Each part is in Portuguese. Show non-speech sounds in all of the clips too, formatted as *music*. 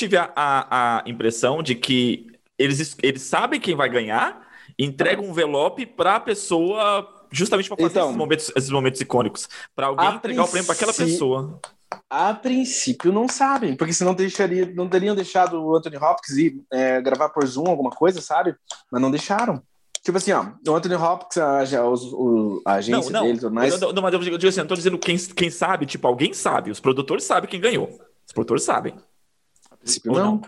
tive a, a, a impressão de que eles, eles sabem quem vai ganhar, entregam um envelope para a pessoa, justamente para fazer Então, esses, momentos, esses momentos icônicos. Para alguém entregar o prêmio para aquela pessoa. A princípio não sabem, porque senão deixaria, não teriam deixado o Anthony Hopkins ir é, gravar por Zoom alguma coisa, sabe? Mas não deixaram. Tipo assim, ó, o Anthony Hopkins, a, a, o- a agência Não, não. dele, e tudo mais. Eu, não, mas eu digo assim, eu não tô dizendo quem, quem sabe, tipo, alguém sabe. Os produtores sabem quem ganhou. Os produtores sabem. Princípio Ou não.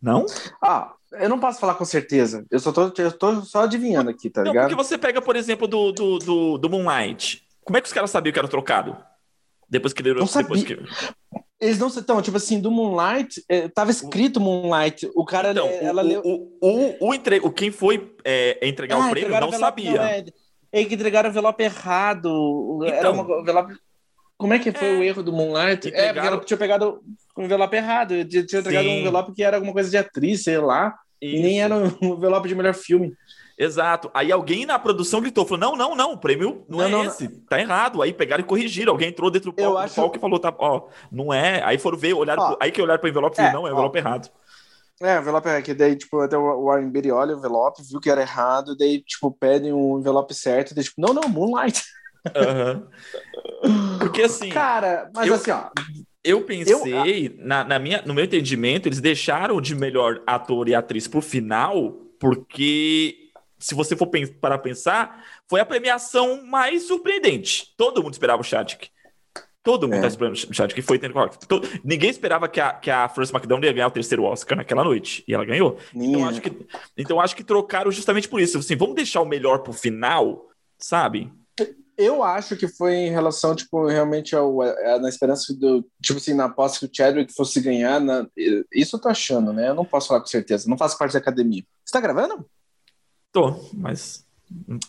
Não? Ah, eu não posso falar com certeza. Eu só tô, eu tô só adivinhando aqui, tá Não, ligado? porque você pega, por exemplo, do, do, do, do Moonlight. Como é que os caras sabiam que era trocado? Depois que leram. Não Depois que... Eles não então, tipo assim, do Moonlight, é, tava escrito Moonlight. O cara, Então, é, o, ela leu. o, o, o, entre... o quem foi é, entregar Ah, o prêmio entregaram não sabia. é, é que entregaram o envelope errado. Era Então. uma envelope. Como é que foi É. o erro do Moonlight? É, porque Entregaram- ela tinha pegado o envelope errado. Eu tinha entregado Sim. um envelope que era alguma coisa de atriz, sei lá. E nem Isso. era um *laughs* envelope de melhor filme. Exato. Aí alguém na produção gritou, falou, não, não, não, o prêmio não, Não, é não, esse, tá errado. Aí pegaram e corrigiram. Alguém entrou dentro do palco, acho- palco e falou, tá, ó, não é. Aí foram ver, olharam, Ó. pro- aí que olharam pro envelope e falaram, É, não, é o ó. envelope errado. É, o envelope é que daí, tipo, até o Warren Beatty olha o envelope, viu que era errado, daí, tipo, pedem o envelope certo, daí, tipo, não, não, Moonlight. Aham. Porque assim, Cara, mas eu- assim, ó, eu pensei, na, na minha, no meu entendimento, eles deixaram de melhor ator e atriz pro final, porque se você for pen- para pensar, foi a premiação mais surpreendente. Todo mundo esperava o Chadwick. Todo mundo É. tá esperando o Chadwick, foi Anthony Hopkins. To- Ninguém esperava que a, que a Frances McDormand ia ganhar o terceiro Oscar naquela noite, e ela ganhou. Então acho que, então acho que trocaram justamente por isso. Assim, vamos deixar o melhor pro final, sabe? Eu acho que foi em relação, tipo, realmente ao, a- na esperança do, tipo assim, na aposta que o Chadwick fosse ganhar, na, isso eu tô achando, né? Eu não posso falar com certeza, não faço parte da academia. Você tá gravando? Tô, mas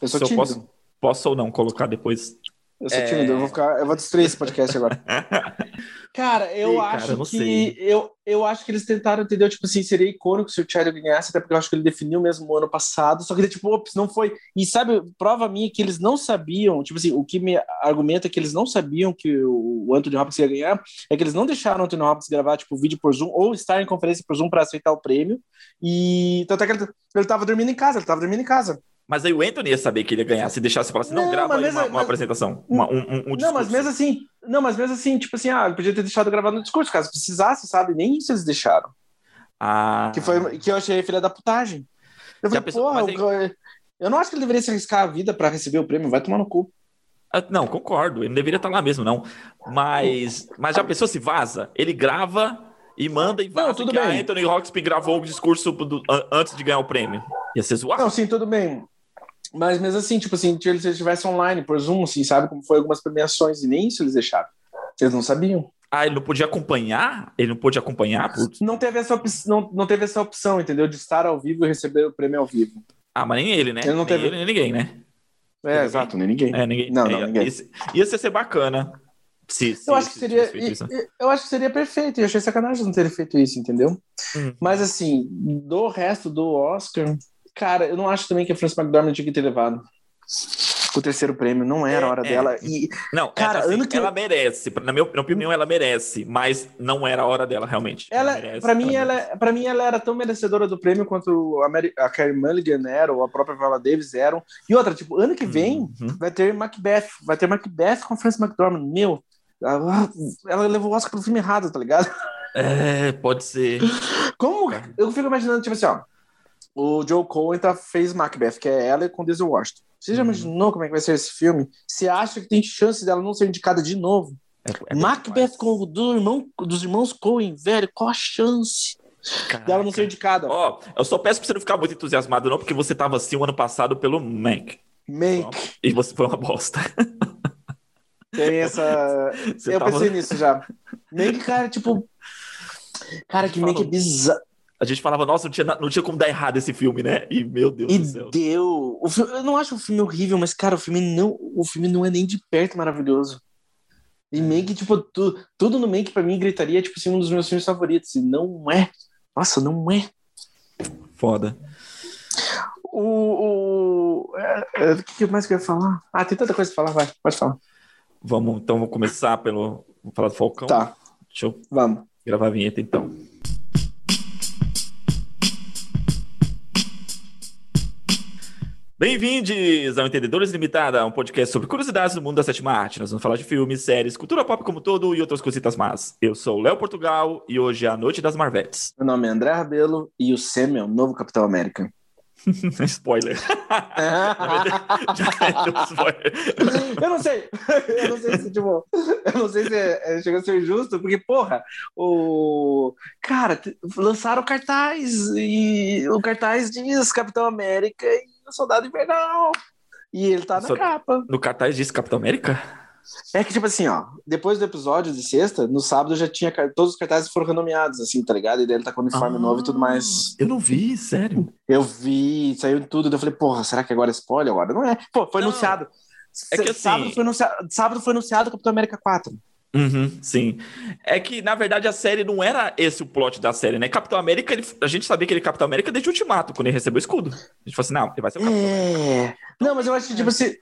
Eu sou se eu tímido. posso, posso ou não colocar depois. Eu sou É. tímido, eu vou ficar, eu vou destruir esse podcast agora. *laughs* Cara, eu cara, acho eu não que eu, eu acho que eles tentaram, entendeu? Tipo assim, seria icônico se o Chadwick ganhasse, até porque eu acho que ele definiu mesmo o ano passado, só que tipo, ops, não foi. E sabe, prova minha que eles não sabiam, tipo assim, o que me argumenta que eles não sabiam que o Anthony Hopkins ia ganhar, é que eles não deixaram o Anthony Hopkins gravar tipo vídeo por Zoom ou estar em conferência por Zoom para aceitar o prêmio. E tanto é que ele, ele tava dormindo em casa, ele tava dormindo em casa. Mas aí o Anthony ia saber que ele ia ganhar se deixasse falar assim, não, Não, grava aí mesmo- uma, uma mas- apresentação, uma- um, um, um Não, mas discurso. mesmo assim, não, mas mesmo assim, tipo assim, ah, ele podia ter deixado gravado no discurso, caso precisasse, sabe? Nem isso eles deixaram. Ah, Que, foi, que eu achei filha da putagem. Eu falei, pessoa- porra, mas eu, eu não acho que ele deveria se arriscar a vida pra receber o prêmio, vai tomar no cu. ah, Não, concordo, ele não deveria estar lá mesmo, não. Mas, mas já pensou se vaza? Ele grava e manda e vaza Não, tudo que a bem. Anthony Hopkins gravou o discurso do- an- antes de ganhar o prêmio. Ia ser zoado. Não, sim, tudo bem. Mas mesmo assim, tipo assim, se eles estivessem online por Zoom, assim, sabe como foi algumas premiações e nem isso eles deixaram. Eles não sabiam. Ah, ele não podia acompanhar? Ele não pôde acompanhar? Putz. Não teve essa opção, não, não teve essa opção, entendeu? De estar ao vivo e receber o prêmio ao vivo. Ah, mas nem ele, né? Ele não nem teve- ele, nem ninguém, né? É, Ninguém. exato, nem ninguém. É, ninguém. Não, não, é, ninguém. Ia, ia ser bacana. Se, se, Eu acho que se seria, isso. eu- acho que seria perfeito. Eu achei sacanagem não terem feito isso, entendeu? Hum. Mas assim, do resto do Oscar, cara, eu não acho também que a Frances McDormand tinha que ter levado o terceiro prêmio. Não era a hora É, é. dela. E Não, Cara, cara, assim, ano que- ela merece. Na minha, opinião, ela merece, mas não era a hora dela, realmente. ela, merece, para mim, ela, merece. mim, ela era tão merecedora do prêmio quanto a, Mary, a Carey Mulligan era, ou a própria Viola Davis eram. E outra, tipo, ano que vem Uhum. vai ter Macbeth, vai ter Macbeth com a Frances McDormand. Meu, ela, ela levou o Oscar pro filme errado, tá ligado? É, pode ser. Como? Eu fico imaginando, tipo assim, ó. O Joe Cohen tá, fez Macbeth, que é ela com Denzel Washington. Você já Uhum. imaginou como é que vai ser esse filme? Você acha que tem chance dela não ser indicada de novo? É, é Macbeth com o do irmão, dos irmãos Cohen, velho, qual a chance Caraca. dela não ser indicada? Ó, eu só peço pra você não ficar muito entusiasmado, não, porque você tava assim o ano passado pelo Mank. Mank, E você foi uma bosta. *laughs* tem essa. Você eu tava- pensei nisso já. Mank, cara, tipo. Cara, que Mank é bizarro. A gente falava, nossa, não tinha, não tinha como dar errado esse filme, né? E meu Deus E do céu. deu. O filme, eu não acho o filme horrível, mas, cara, o filme não, o filme não é nem de perto maravilhoso. E Mank, tipo, tu, tudo no Mank pra mim gritaria, tipo assim, um dos meus filmes favoritos. E não é. Nossa, não é. Foda. O. o é, é, que mais que eu ia falar? Ah, tem tanta coisa pra falar, vai, pode falar. Vamos, então, vamos começar pelo. Vamos falar do Falcão? Tá, Deixa eu vamos. gravar a vinheta, então. Bem-vindos ao Entendedores Limitada, um podcast sobre curiosidades do mundo da sétima arte. Nós vamos falar de filmes, séries, cultura pop como todo e outras cositas más. Eu sou o Léo Portugal e hoje é a Noite das Marvetes. Meu nome é André Rabelo e o Sam é o novo Capitão América. *laughs* spoiler. spoiler. *laughs* eu não sei. Eu não sei se, tipo, eu não sei se é, é, chega a ser justo, porque, porra, o. Cara, lançaram cartaz e o cartaz diz Capitão América e o Soldado Invernal. E ele tá na so... capa. No cartaz diz Capitão América? É que, tipo assim, ó, depois do episódio de sexta, no sábado já tinha. Todos os cartazes foram renomeados, assim, tá ligado? E daí ele tá com uniforme ah, novo e tudo mais. Eu não vi, sério. Eu vi, saiu tudo. Eu falei, porra, será que agora é spoiler? Agora não é. Pô, foi não. anunciado. É que assim... sábado, foi anunciado sábado foi anunciado Capitão América 4. Uhum, sim. É que, na verdade, a série não era esse o plot da série, né? Capitão América, ele, a gente sabia que ele é Capitão América desde o Ultimato, quando ele recebeu o escudo. A gente falou assim, não, ele vai ser o Capitão é... Não, mas eu acho que, tipo assim,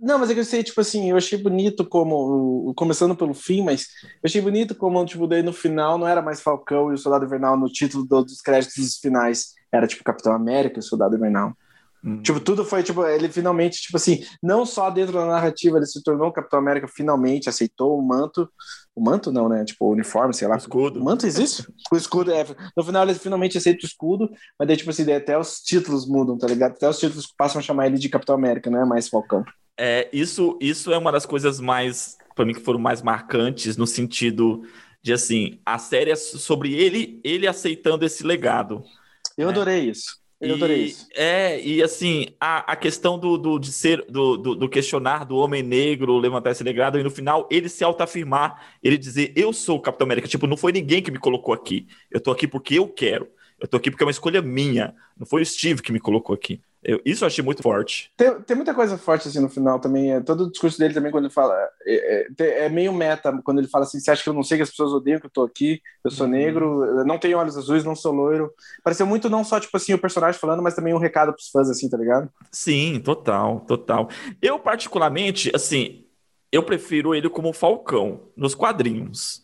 não, mas é que eu sei, tipo assim, eu achei bonito como. Começando pelo fim, mas eu achei bonito como, tipo, daí no final não era mais Falcão e o Soldado Invernal no título do, dos créditos finais. Era tipo Capitão América e o Soldado Invernal. Hum. Tipo, tudo foi, tipo, ele finalmente, tipo assim, não só dentro da narrativa, ele se tornou Capitão América, finalmente aceitou o manto. O manto não, né? Tipo, o uniforme, sei lá. O escudo. O manto existe? O escudo, é. No final ele finalmente aceita o escudo, mas daí, tipo assim, daí até os títulos mudam, tá ligado? Até os títulos passam a chamar ele de Capitão América, não é mais Falcão. É, isso, isso é uma das coisas mais, para mim, que foram mais marcantes no sentido de assim, a série é sobre ele, ele aceitando esse legado. Eu né? adorei isso. Eu adorei isso. É, e assim, a, a questão do, do, de ser, do, do, do, questionar do homem negro, levantar esse legado, e no final ele se autoafirmar, ele dizer, eu sou o Capitão América. Tipo, não foi ninguém que me colocou aqui. Eu tô aqui porque eu quero. Eu tô aqui porque é uma escolha minha. Não foi o Steve que me colocou aqui. Eu, isso eu achei muito forte. Tem, tem muita coisa forte assim no final também. É, todo o discurso dele também, quando ele fala. É, é, é, meio meta, quando ele fala assim: você acha que eu não sei que as pessoas odeiam que eu tô aqui? Eu sou uhum. negro, eu não tenho olhos azuis, não sou loiro. Pareceu muito não só, tipo assim, o personagem falando, mas também um recado pros fãs, assim, tá ligado? Sim, total, total. Eu, particularmente, assim, eu prefiro ele como Falcão nos quadrinhos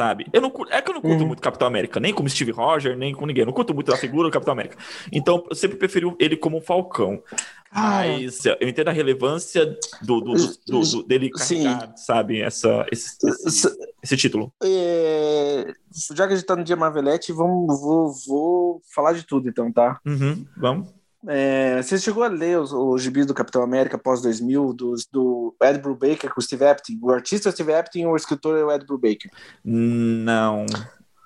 sabe? Eu não, é que eu não curto uhum. muito Capitão América, nem como Steve Rogers, nem com ninguém. Eu não curto muito a figura do Capitão América. Então, eu sempre preferi ele como um Falcão. Mas eu entendo a relevância do, do, do, do dele carregar, Sim. sabe, essa, esse, esse, esse título. É... Já que a gente tá no dia Marvelete, vamos, vou, vou falar de tudo então, tá? Uhum, vamos. É, você chegou a ler os, os gibis do Capitão América pós-2000, do, do Ed Brubaker com o Steve Epting? O artista é Steve Epting ou o escritor é o Ed Brubaker? Não,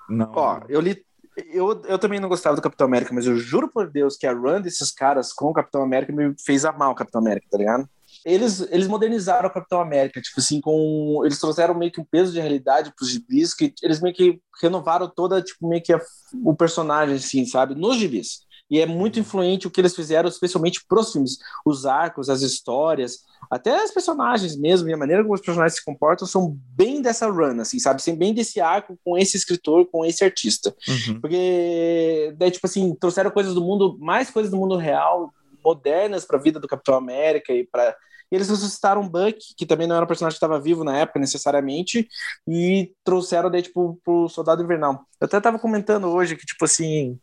não. Ó, eu li... Eu, eu também não gostava do Capitão América, mas eu juro por Deus que a run desses caras com o Capitão América me fez amar o Capitão América, tá ligado? Eles, eles modernizaram o Capitão América, tipo assim, com eles trouxeram meio que um peso de realidade para os gibis, que eles meio que renovaram toda, tipo, meio que a, o personagem, assim, sabe? Nos gibis. E é muito influente o que eles fizeram, especialmente para os filmes. Os arcos, as histórias, até as personagens mesmo, e a maneira como os personagens se comportam são bem dessa run, assim, sabe? Sem bem desse arco com esse escritor, com esse artista. Uhum. Porque, daí, tipo assim, trouxeram coisas do mundo, mais coisas do mundo real, modernas para a vida do Capitão América e para eles ressuscitaram Buck, que também não era um personagem que estava vivo na época necessariamente, e trouxeram daí, tipo, pro Soldado Invernal. Eu até tava comentando hoje que, tipo assim,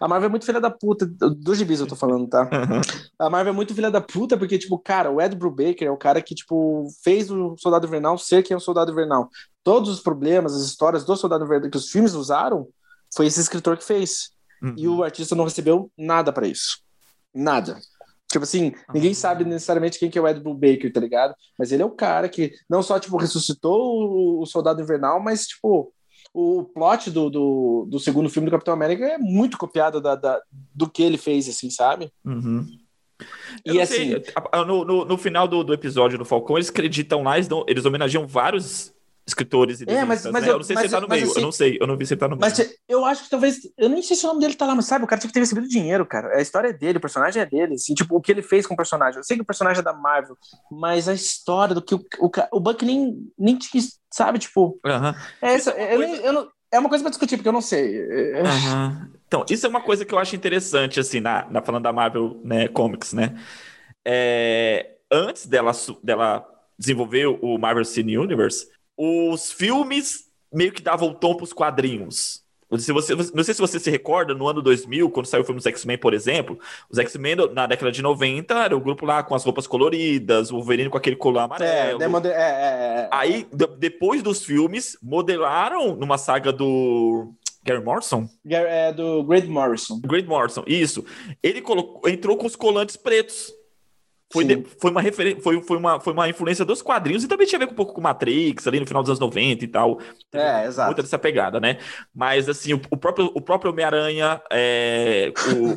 a Marvel é muito filha da puta, dos gibis eu tô falando, tá? Uhum. A Marvel é muito filha da puta, porque, tipo, cara, o Ed Brubaker é o cara que, tipo, fez o Soldado Invernal ser quem é o Soldado Invernal. Todos os problemas, as histórias do Soldado Invernal que os filmes usaram, foi esse escritor que fez. Uhum. E o artista não recebeu nada para isso. Nada. Tipo assim, ninguém sabe necessariamente quem que é o Ed Brubaker, tá ligado? Mas ele é o cara que não só, tipo, ressuscitou o Soldado Invernal, mas, tipo, o plot do, do, do, segundo filme do Capitão América é muito copiado da, da do que ele fez, assim, sabe? Uhum. e assim. no, no, no, final do, do episódio do Falcão, eles acreditam lá, eles, dão, eles homenageiam vários escritores e é, mas, mas né? eu, eu, não sei mas, se ele tá no meio, assim, eu não sei, eu não vi se ele tá no meio. Mas eu acho que talvez, eu nem sei se o nome dele tá lá, mas sabe, o cara tinha que ter recebido dinheiro, cara. A história é dele, o personagem é dele, assim, tipo, o que ele fez com o personagem. Eu sei que o personagem é da Marvel, mas a história do que o, o, o Buck nem, nem tinha, sabe, tipo... É, essa, eu, coisa... eu, não, é uma coisa pra discutir, porque eu não sei. Uh -huh. Então, isso é uma coisa que eu acho interessante, assim, na, na falando da Marvel né, Comics, né? É, antes dela, dela desenvolver o Marvel Cine Universe, os filmes meio que davam o tom para os quadrinhos. Se você, não sei se você se recorda, no ano 2000, quando saiu o filme dos X-Men, por exemplo, os X-Men na década de 90 era o grupo lá com as roupas coloridas, o Wolverine com aquele colar amarelo. É, é, é, Aí, depois dos filmes, modelaram numa saga do Gary Morrison? É, do Great Morrison. Great Morrison, isso. Ele colocou, entrou com os colantes pretos. Foi, de, foi, uma referência, foi, foi, uma, foi uma influência dos quadrinhos e também tinha a ver com um pouco com Matrix, ali no final dos anos 90 e tal. É, exato. Muita dessa pegada, né? Mas, assim, o, o próprio, o próprio Homem-Aranha, é,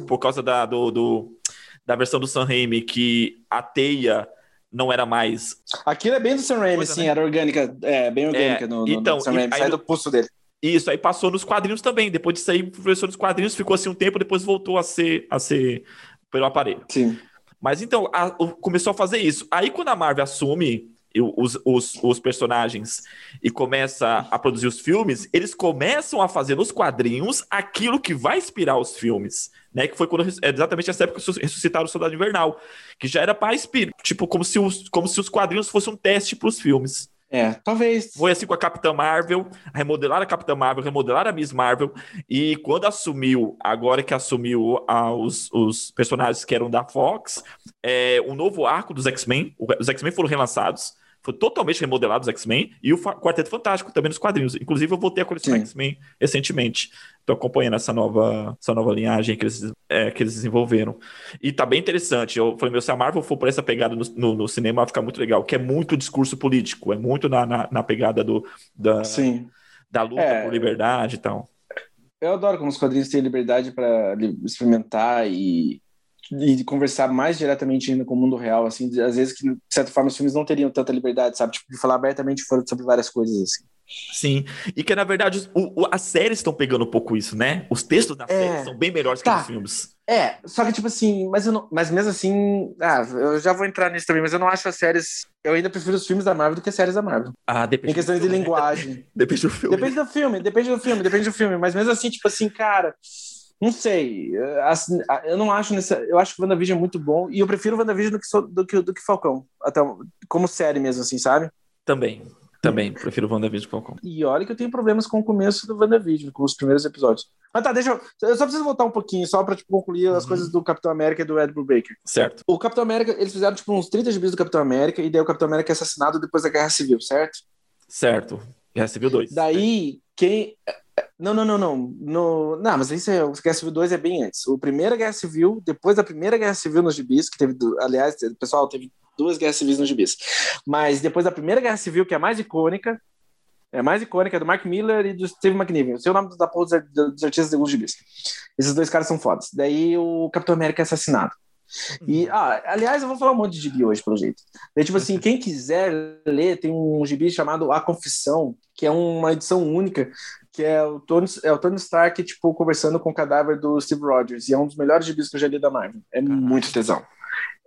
por causa da, do, do, da versão do Sam Raimi, que a teia não era mais. Aquilo é bem do Sam Raimi, coisa, sim, né? era orgânica, é, bem orgânica é, no, no, então, no Sam Raimi, sai do pulso dele. Isso, aí passou nos quadrinhos também. Depois disso aí, professor nos quadrinhos, ficou assim um tempo, depois voltou a ser, a ser pelo aparelho. Sim. Mas então, a, começou a fazer isso. Aí quando a Marvel assume os, os, os, personagens e começa a produzir os filmes, eles começam a fazer nos quadrinhos aquilo que vai inspirar os filmes, né? Que foi quando é exatamente essa época ressuscitaram o Soldado Invernal, que já era para inspirar, tipo, como se os, como se os quadrinhos fossem um teste para os filmes. É, talvez. Foi assim com a Capitã Marvel, remodelar a Capitã Marvel, remodelar a Miss Marvel, e quando assumiu, agora que assumiu ah, os, os personagens que eram da Fox, é, um novo arco dos X-Men, os X-Men foram relançados, foi totalmente remodelado os X-Men, e o Quarteto Fantástico também nos quadrinhos. Inclusive, eu voltei a colecionar X-Men recentemente. Estou acompanhando essa nova, essa nova linhagem que eles, é, que eles desenvolveram. E tá bem interessante. Eu falei, meu, se a Marvel for por essa pegada no, no, no, cinema, vai ficar muito legal, que é muito discurso político, é muito na, na, na pegada do, da, Sim. da luta é, por liberdade e tal. Eu adoro como os quadrinhos têm liberdade para experimentar e e conversar mais diretamente ainda com o mundo real, assim, às vezes que, de certa forma, os filmes não teriam tanta liberdade, sabe? Tipo, de falar abertamente sobre várias coisas, assim. Sim, e que na verdade o, o, as séries estão pegando um pouco isso, né? Os textos da é, série são bem melhores tá. que os filmes. É, só que tipo assim, mas, eu não, mas mesmo assim, ah, eu já vou entrar nisso também, mas eu não acho as séries. Eu ainda prefiro os filmes da Marvel do que as séries da Marvel. Ah, depende. Em questões de linguagem. *laughs* depende do filme. Depende do filme, depende do filme, depende do filme. Mas mesmo assim, tipo assim, cara, não sei. Assim, eu não acho nessa. Eu acho que o WandaVision é muito bom. E eu prefiro o WandaVision do que, do que, do que Falcão. Até, como série mesmo, assim, sabe? Também. Também, prefiro o WandaVision que Falcão. E olha que eu tenho problemas com o começo do WandaVision, com os primeiros episódios. Mas tá, deixa eu. Eu só preciso voltar um pouquinho, só pra tipo, concluir as uhum. coisas do Capitão América e do Ed Brubaker. Certo. O Capitão América, eles fizeram tipo uns 30 gibis do Capitão América, e daí o Capitão América é assassinado depois da Guerra Civil, certo? Certo. Guerra Civil 2. Daí, né? quem. Não, não, não, não. No... Não, mas isso é. O Guerra Civil 2 é bem antes. O Primeira Guerra Civil, depois da Primeira Guerra Civil nos gibis, que teve. Aliás, pessoal teve duas guerras civis nos gibis. Mas depois da Primeira Guerra Civil, que é a mais icônica, é a mais icônica, é do Mark Miller e do Steve McNiven. O nome da porra dos artistas de alguns gibis. Esses dois caras são fodas. Daí o Capitão América é assassinado. E, ah, aliás, eu vou falar um monte de gibi hoje, pelo jeito. Daí, tipo assim, quem quiser ler, tem um gibi chamado A Confissão, que é uma edição única, que é o Tony, é o Tony Stark, tipo, conversando com o cadáver do Steve Rogers. E é um dos melhores gibis que eu já li da Marvel. É muito tesão.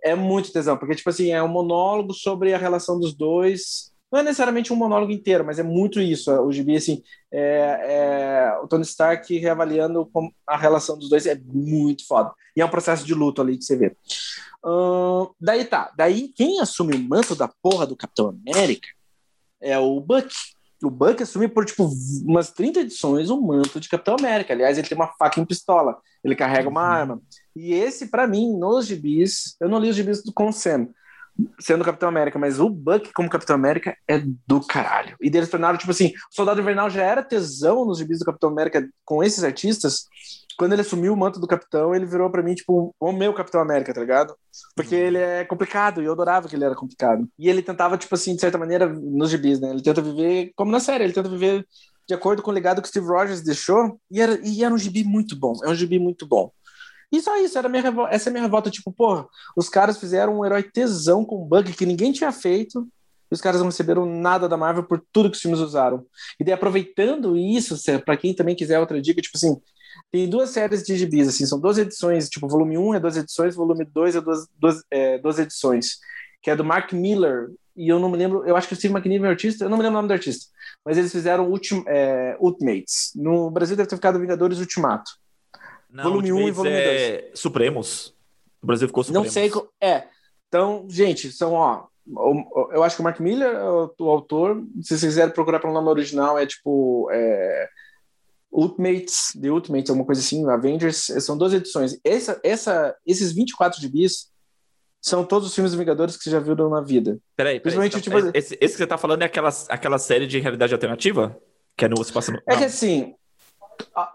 É muito tesão, porque, tipo assim, é um monólogo sobre a relação dos dois. Não é necessariamente um monólogo inteiro, mas é muito isso. O gibi, assim, é, é o Tony Stark reavaliando a relação dos dois. É muito foda. E é um processo de luto ali que você vê. Uh, daí tá. Daí, quem assume o manto da porra do Capitão América é o Buck o Buck assume por, tipo, umas 30 edições o manto de Capitão América. Aliás, ele tem uma faca em pistola, ele carrega uma uhum. arma. E esse, para mim, nos gibis, eu não li os gibis com o Sam, sendo Capitão América, mas o Buck como Capitão América é do caralho. E eles tornaram, tipo assim, o Soldado Invernal já era tesão nos gibis do Capitão América com esses artistas, quando ele assumiu o manto do capitão, ele virou para mim, tipo, o meu Capitão América, tá ligado? Porque uhum. ele é complicado e eu adorava que ele era complicado. E ele tentava, tipo assim, de certa maneira, nos gibis, né? Ele tenta viver como na série, ele tenta viver de acordo com o legado que Steve Rogers deixou. E era, e era um gibi muito bom, é um gibi muito bom. E só isso, era minha essa é a minha revolta, tipo, porra, os caras fizeram um herói tesão com um bug que ninguém tinha feito, e os caras não receberam nada da Marvel por tudo que os filmes usaram. E daí, aproveitando isso, para quem também quiser outra dica, tipo assim, tem duas séries de gibis, assim, são duas edições, tipo, volume 1 é duas edições, volume 2 é duas, duas, é duas edições, que é do Mark Miller, e eu não me lembro, eu acho que o Steve McNiven é artista, eu não me lembro o nome do artista, mas eles fizeram Ultim, é, Ultimates. No Brasil deve ter ficado Vingadores Ultimato. Não, volume 1 e volume 2. É Supremos. O Brasil ficou Supremos. Não sei, é. Então, gente, são, ó, eu acho que o Mark Miller é o, o autor, se vocês quiserem procurar pelo nome original, é tipo... É, Ultimates, The Ultimates, alguma coisa assim, Avengers, são duas edições. Essa, essa, esses 24 gibis são todos os filmes dos Vingadores que você já viu na vida. Peraí, peraí Principalmente, tá, tipo... esse, esse, que você tá falando é aquela, aquela série de realidade alternativa? Que é no, se passa no... É que assim,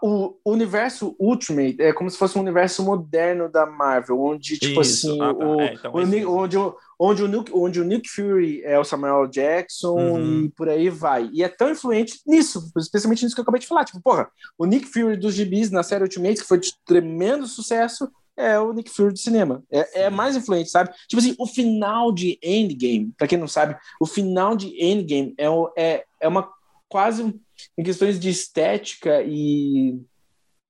o universo Ultimate é como se fosse um universo moderno da Marvel, onde, tipo Isso. assim, ah, tá. o, é, então o, é onde, onde, o Nick, onde o Nick Fury é o Samuel Jackson uhum. e por aí vai. E é tão influente nisso, especialmente nisso que eu acabei de falar. Tipo, porra, o Nick Fury dos gibis na série Ultimate, que foi de tremendo sucesso, é o Nick Fury do cinema. É, é, mais influente, sabe? Tipo assim, o final de Endgame, pra quem não sabe, o final de Endgame é, é, é uma quase em questões de estética e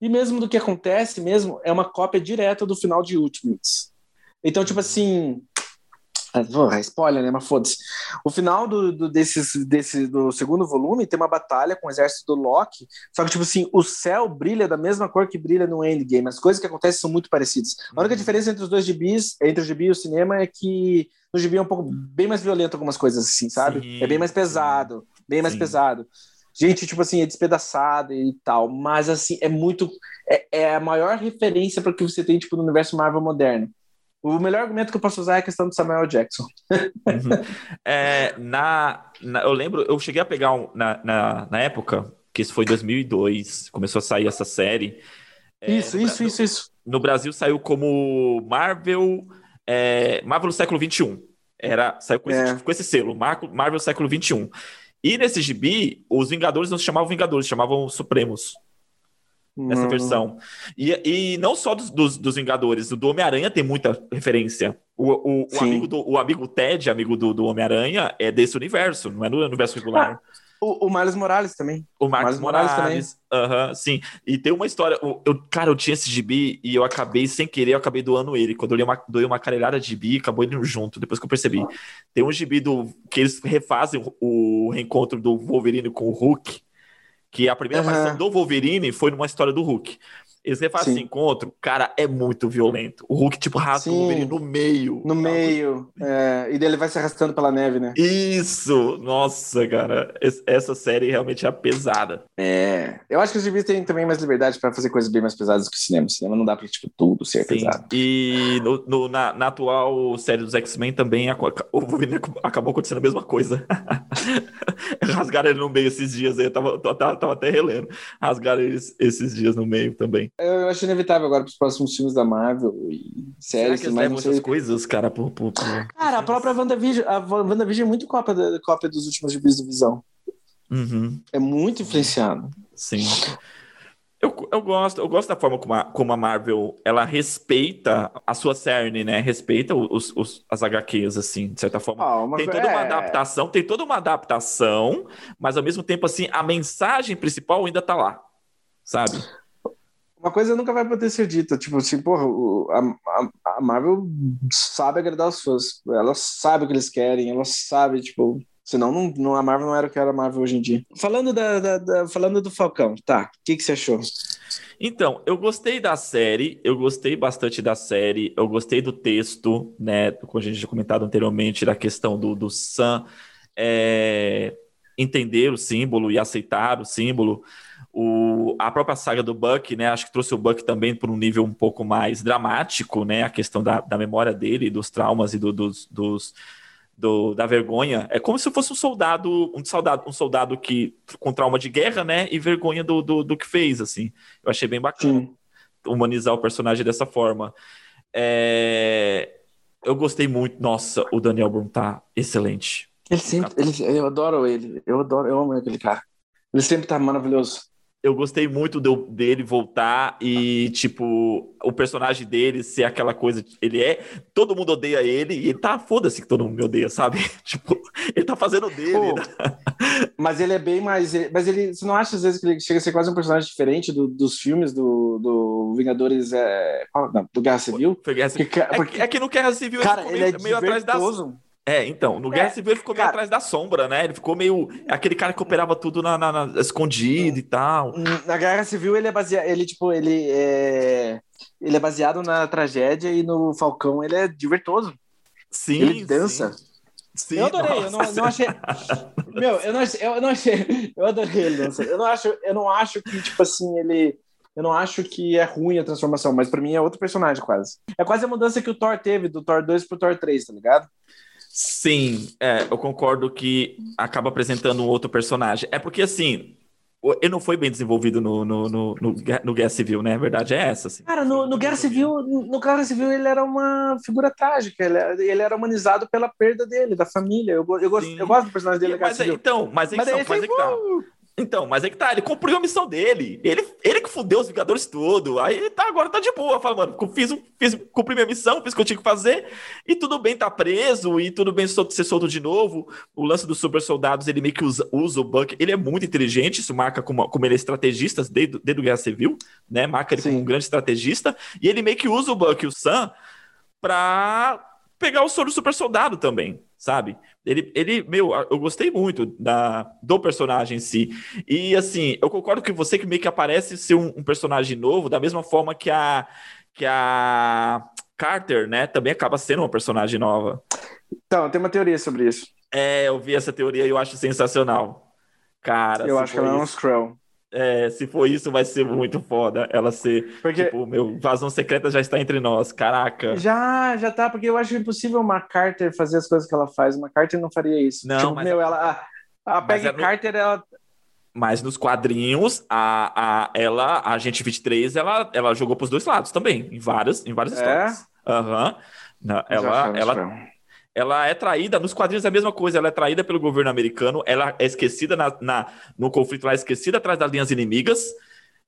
e mesmo do que acontece mesmo é uma cópia direta do final de Ultimates. Então, tipo assim, é spoiler, né? Mas foda-se. O final do, do, desses, desse, do segundo volume tem uma batalha com o exército do Loki. Só que, tipo assim, o céu brilha da mesma cor que brilha no Endgame. As coisas que acontecem são muito parecidas. A única uhum. diferença entre os dois gibis, entre o gibi e o cinema, é que no gibi é um pouco bem mais violento algumas coisas, assim, sabe? Sim, é bem mais pesado. Bem mais sim. pesado. Gente, tipo assim, é despedaçada e tal. Mas, assim, é muito. É, é a maior referência para o que você tem, tipo, no universo Marvel moderno. O melhor argumento que eu posso usar é a questão do Samuel Jackson. Uhum. *laughs* É, na, na, eu lembro, eu cheguei a pegar um, na, na, na, época, que isso foi 2002, começou a sair essa série. É, isso, isso, isso, isso. No Brasil saiu como Marvel, é, Marvel século XXI. Era, saiu com, esse, é. com esse selo, Marvel, Marvel século XXI. E nesse gibi, os Vingadores não se chamavam Vingadores, se chamavam Supremos nessa versão. E, e não só dos, dos, dos Vingadores, do Homem-Aranha tem muita referência. O, o, o amigo, do, o amigo Ted, amigo do, do Homem-Aranha, é desse universo, não é do universo regular. Ah. O, o Miles Morales também. O Marcos Morales, Morales também. Aham, uhum, sim. E tem uma história. Eu, cara, eu tinha esse gibi e eu acabei, sem querer, eu acabei doando ele. Quando eu li uma, doei uma carelhada de gibi, acabou indo junto, depois que eu percebi. Tem um gibi do, que eles refazem o, o reencontro do Wolverine com o Hulk que a primeira uhum. aparição do Wolverine foi numa história do Hulk. Eles refazem esse encontro, cara, é muito violento. O Hulk, tipo, rasga o Wolverine no meio. No meio. É, e daí ele vai se arrastando pela neve, né? Isso! Nossa, cara. Essa série realmente é pesada. É. Eu acho que os gibis têm também mais liberdade para fazer coisas bem mais pesadas que o cinema. O cinema não dá pra, tipo, tudo ser Sim. pesado. E no, no, na, na, atual série dos X-Men também a, o Wolverine acabou acontecendo a mesma coisa. *laughs* Rasgaram ele no meio esses dias aí. Eu tava, tava, tava até relendo. Rasgaram ele esses dias no meio também. Eu acho inevitável agora para os próximos filmes da Marvel e séries. Será que eles levam coisas, cara? Por, por, por... Cara, a própria WandaVision, a WandaVision é muito cópia, da, cópia dos últimos gibis do Visão. Uhum. É muito influenciado. Sim. Eu, eu, gosto, eu gosto da forma como a, como a Marvel ela respeita a sua cerne, né? Respeita os, os, as HQs, assim, de certa forma. Ah, tem toda é... uma adaptação, tem toda uma adaptação, mas ao mesmo tempo, assim, a mensagem principal ainda tá lá, sabe? Uma coisa nunca vai poder ser dita, tipo assim, porra, a, a, Marvel sabe agradar os fãs, ela sabe o que eles querem, ela sabe, tipo, senão não, não, a Marvel não era o que era a Marvel hoje em dia. Falando, da, da, da falando do Falcão, tá, o que, que você achou? Então, eu gostei da série, eu gostei bastante da série, eu gostei do texto, né, como a gente já comentado anteriormente, da questão do, do Sam é, entender o símbolo e aceitar o símbolo, o, a própria saga do Buck, né? Acho que trouxe o Buck também para um nível um pouco mais dramático, né? A questão da, da memória dele, dos traumas e do, dos, dos do, da vergonha. É como se fosse um soldado, um soldado, um soldado que com trauma de guerra, né? E vergonha do, do, do que fez, assim. Eu achei bem bacana Sim. humanizar o personagem dessa forma. É... Eu gostei muito. Nossa, o Daniel Brum tá excelente. Ele sempre, ele, eu adoro ele. Eu adoro, eu amo aquele cara. Ele sempre tá maravilhoso eu gostei muito dele voltar e, tipo, o personagem dele ser aquela coisa. Ele é. Todo mundo odeia ele e ele tá foda-se que todo mundo me odeia, sabe? *laughs* tipo, ele tá fazendo dele. Né? *laughs* mas ele é bem mais. Mas ele. Você não acha às vezes que ele chega a ser quase um personagem diferente do, dos filmes do, do Vingadores. É, não, do Guerra Civil? Foi Guerra Civil. é, porque, é, que no Guerra Civil cara, ele, ele é meio atrás das. É, então, no Guerra é, Civil ele ficou cara, meio atrás da sombra, né? Ele ficou meio. Aquele cara que operava tudo na, na, na escondido e tal. Na Guerra Civil ele é baseado. Ele, tipo, ele é. Ele é baseado na tragédia e no Falcão ele é divertoso. Sim. Ele dança. Sim. Sim, eu adorei, eu não, não, achei. Meu, eu não achei, eu não achei. Eu adorei ele, Eu não acho, eu não acho que, tipo assim, ele. Eu não acho que é ruim a transformação, mas para mim é outro personagem quase. É quase a mudança que o Thor teve do Thor 2 pro Thor 3, tá ligado? Sim, é, eu concordo que acaba apresentando um outro personagem. É porque, assim, ele não foi bem desenvolvido no, no, no, no, no Guerra Civil, né? A verdade é essa. Assim. Cara, no, no Guerra Civil, no Guerra Civil ele era uma figura trágica, ele, ele era humanizado pela perda dele, da família. Eu, eu, gosto, eu gosto do personagem dele. Mas, é, então, mas, é, mas, mas, mas é que tá. Então, mas é que tá, ele cumpriu a missão dele. Ele, ele que fudeu os Vingadores tudo. Aí tá, agora tá de boa. Fala, mano, fiz, fiz, cumpri minha missão, fiz o que eu tinha que fazer. E tudo bem tá preso, e tudo bem ser solto de novo. O lance dos super soldados, ele meio que usa, usa o Buck. Ele é muito inteligente, isso marca como, como ele é estrategista desde, desde o Guerra Civil, né? Marca ele Sim. como um grande estrategista. E ele meio que usa o Buck e o Sam pra pegar o soro do super soldado também, sabe? Ele, ele, meu, eu gostei muito da, do personagem em si. E assim, eu concordo com você que meio que aparece ser um, um, personagem novo, da mesma forma que a, que a Carter, né, também acaba sendo uma personagem nova. Então, tem uma teoria sobre isso. É, eu vi essa teoria e eu acho sensacional. Cara, eu acho que ela é um Skrull. É, se for isso, vai ser muito foda ela ser. Porque... Tipo, meu, vazão secreta já está entre nós. Caraca. Já, já tá, porque eu acho impossível uma Carter fazer as coisas que ela faz. Uma Carter não faria isso. Não, tipo, mas... meu, ela. A, a Peggy é no... Carter, ela. Mas nos quadrinhos, a, a, ela, a Agente 23, ela, ela jogou pros dois lados também, em várias, em várias é? histórias. Aham. Uhum. Ela, ela, ela é traída, nos quadrinhos é a mesma coisa, ela é traída pelo governo americano, ela é esquecida na, na no conflito, ela é esquecida atrás das linhas inimigas,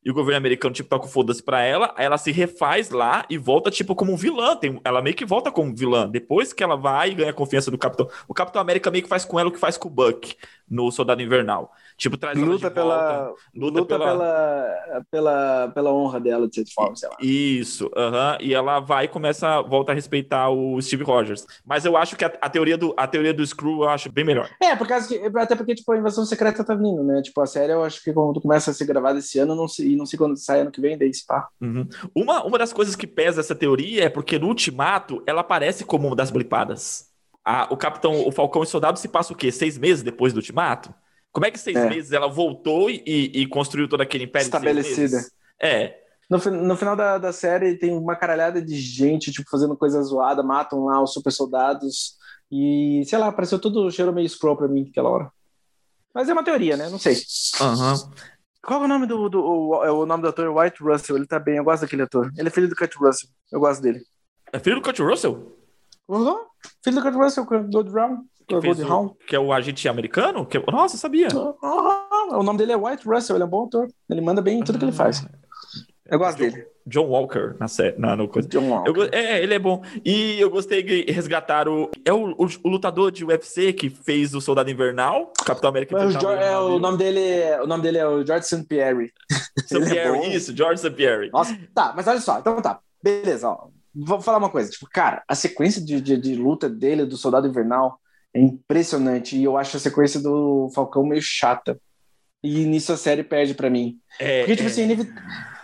e o governo americano, tipo, toca o foda-se pra ela, aí ela se refaz lá e volta, tipo, como um vilã. Tem, ela meio que volta como vilã. Depois que ela vai e ganha confiança do Capitão. O Capitão América meio que faz com ela o que faz com o Buck no Soldado Invernal. Tipo, traz luta pela, volta, luta, luta pela... pela... Pela, pela honra dela, de certa forma, sei lá. Isso, uh -huh. e ela vai e começa, volta a respeitar o Steve Rogers. Mas eu acho que a, a, teoria, do, a teoria do Screw eu acho bem melhor. É, por causa que, até porque, tipo, a Invasão Secreta tá vindo, né? Tipo, a série eu acho que quando começa a ser gravada esse ano, não sei, e não sei quando sai ano que vem, daí pá. Uhum. Uma, uma das coisas que pesa essa teoria é porque no Ultimato ela aparece como uma das blipadas. A, o Capitão, o Falcão e o Soldado se passa o quê? Seis meses depois do Ultimato? Como é que seis é. meses ela voltou e, e, construiu todo aquele império Estabelecida. É. No, no final da, da série tem uma caralhada de gente, tipo, fazendo coisa zoada, matam lá os super soldados. E, sei lá, pareceu tudo cheiro meio scroll pra mim aquela hora. Mas é uma teoria, né? Não sei. Aham. Uhum. Qual é o nome do, do o, é o, nome do ator? White Russell. Ele tá bem, eu gosto daquele ator. Ele é filho do Kurt Russell. Eu gosto dele. É filho do Kurt Russell? Uhum. Filho do Kurt Russell, Gold Brown. Que, fez o, que é o agente americano? Que, nossa, sabia. Uhum. O nome dele é White Russell, ele é um bom ator. Ele manda bem em tudo que ele faz. Eu gosto John, dele. John Walker na série. Na, no coisa. John Walker. Eu, é, ele é bom. E eu gostei de resgatar o. É o, o, o lutador de UFC que fez o Soldado Invernal, Capitão América. O, George, é, o, nome dele, o nome dele é o George St. Pierre. St. *laughs* Pierre, é isso, George St. Pierre. Nossa, tá, mas olha só, então tá. Beleza, ó. Vou falar uma coisa. Tipo, cara, a sequência de, de, de luta dele, do Soldado Invernal, é impressionante. E eu acho a sequência do Falcão meio chata. E nisso a série perde para mim. É, Porque, tipo é... assim,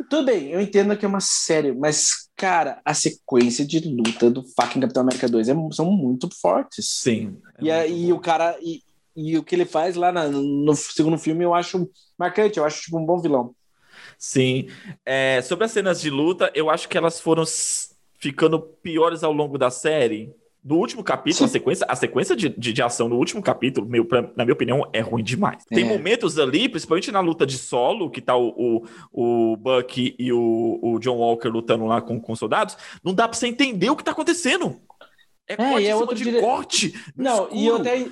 tudo bem, eu entendo que é uma série, mas, cara, a sequência de luta do fucking Capitão América 2 é, são muito fortes. Sim. É e, e o cara. E, e, o que ele faz lá na, no segundo filme eu acho marcante, eu acho tipo um bom vilão. Sim. É, sobre as cenas de luta, eu acho que elas foram ficando piores ao longo da série. Do último capítulo, a sequência, a sequência de, de, de, ação no último capítulo, meu, pra, na minha opinião, é ruim demais. É. Tem momentos ali, principalmente na luta de solo, que tá o, o, o Buck e o, o, John Walker lutando lá com, com soldados, não dá pra você entender o que tá acontecendo. É, é é outro de dire... corte. Não, escuro. e eu até.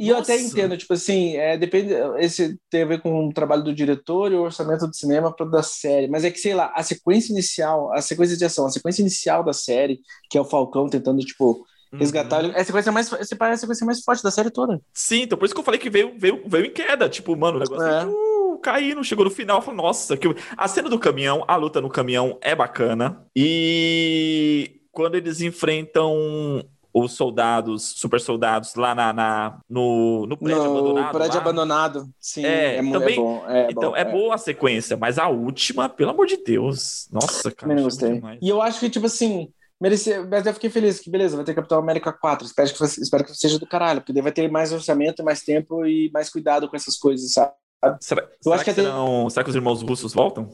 E eu até entendo, tipo assim, é, depende, esse tem a ver com o trabalho do diretor e o orçamento do cinema para da série, mas é que, sei lá, a sequência inicial, a sequência de ação, a sequência inicial da série, que é o Falcão tentando, tipo, Resgatar uhum. Essa coisa mais, essa parece a coisa mais forte da série toda. Sim, então por isso que eu falei que veio, veio, veio em queda. Tipo, mano, o negócio é. uh, caindo, chegou no final, falou, nossa, que... a cena do caminhão, a luta no caminhão é bacana. E quando eles enfrentam os soldados, super soldados lá na, na no, no prédio no abandonado. prédio lá. abandonado, sim. É, é, também, é bom. É então, bom, é, é, boa a sequência, mas a última, pelo amor de Deus. Nossa, cara. Também gostei. E eu acho que, tipo assim, Merece, mas eu fiquei feliz que, beleza, vai ter Capitão América 4. Espero que, espero que seja do caralho, porque daí vai ter mais orçamento, mais tempo e mais cuidado com essas coisas, sabe? Será, eu será acho que, que serão, será que os irmãos russos voltam?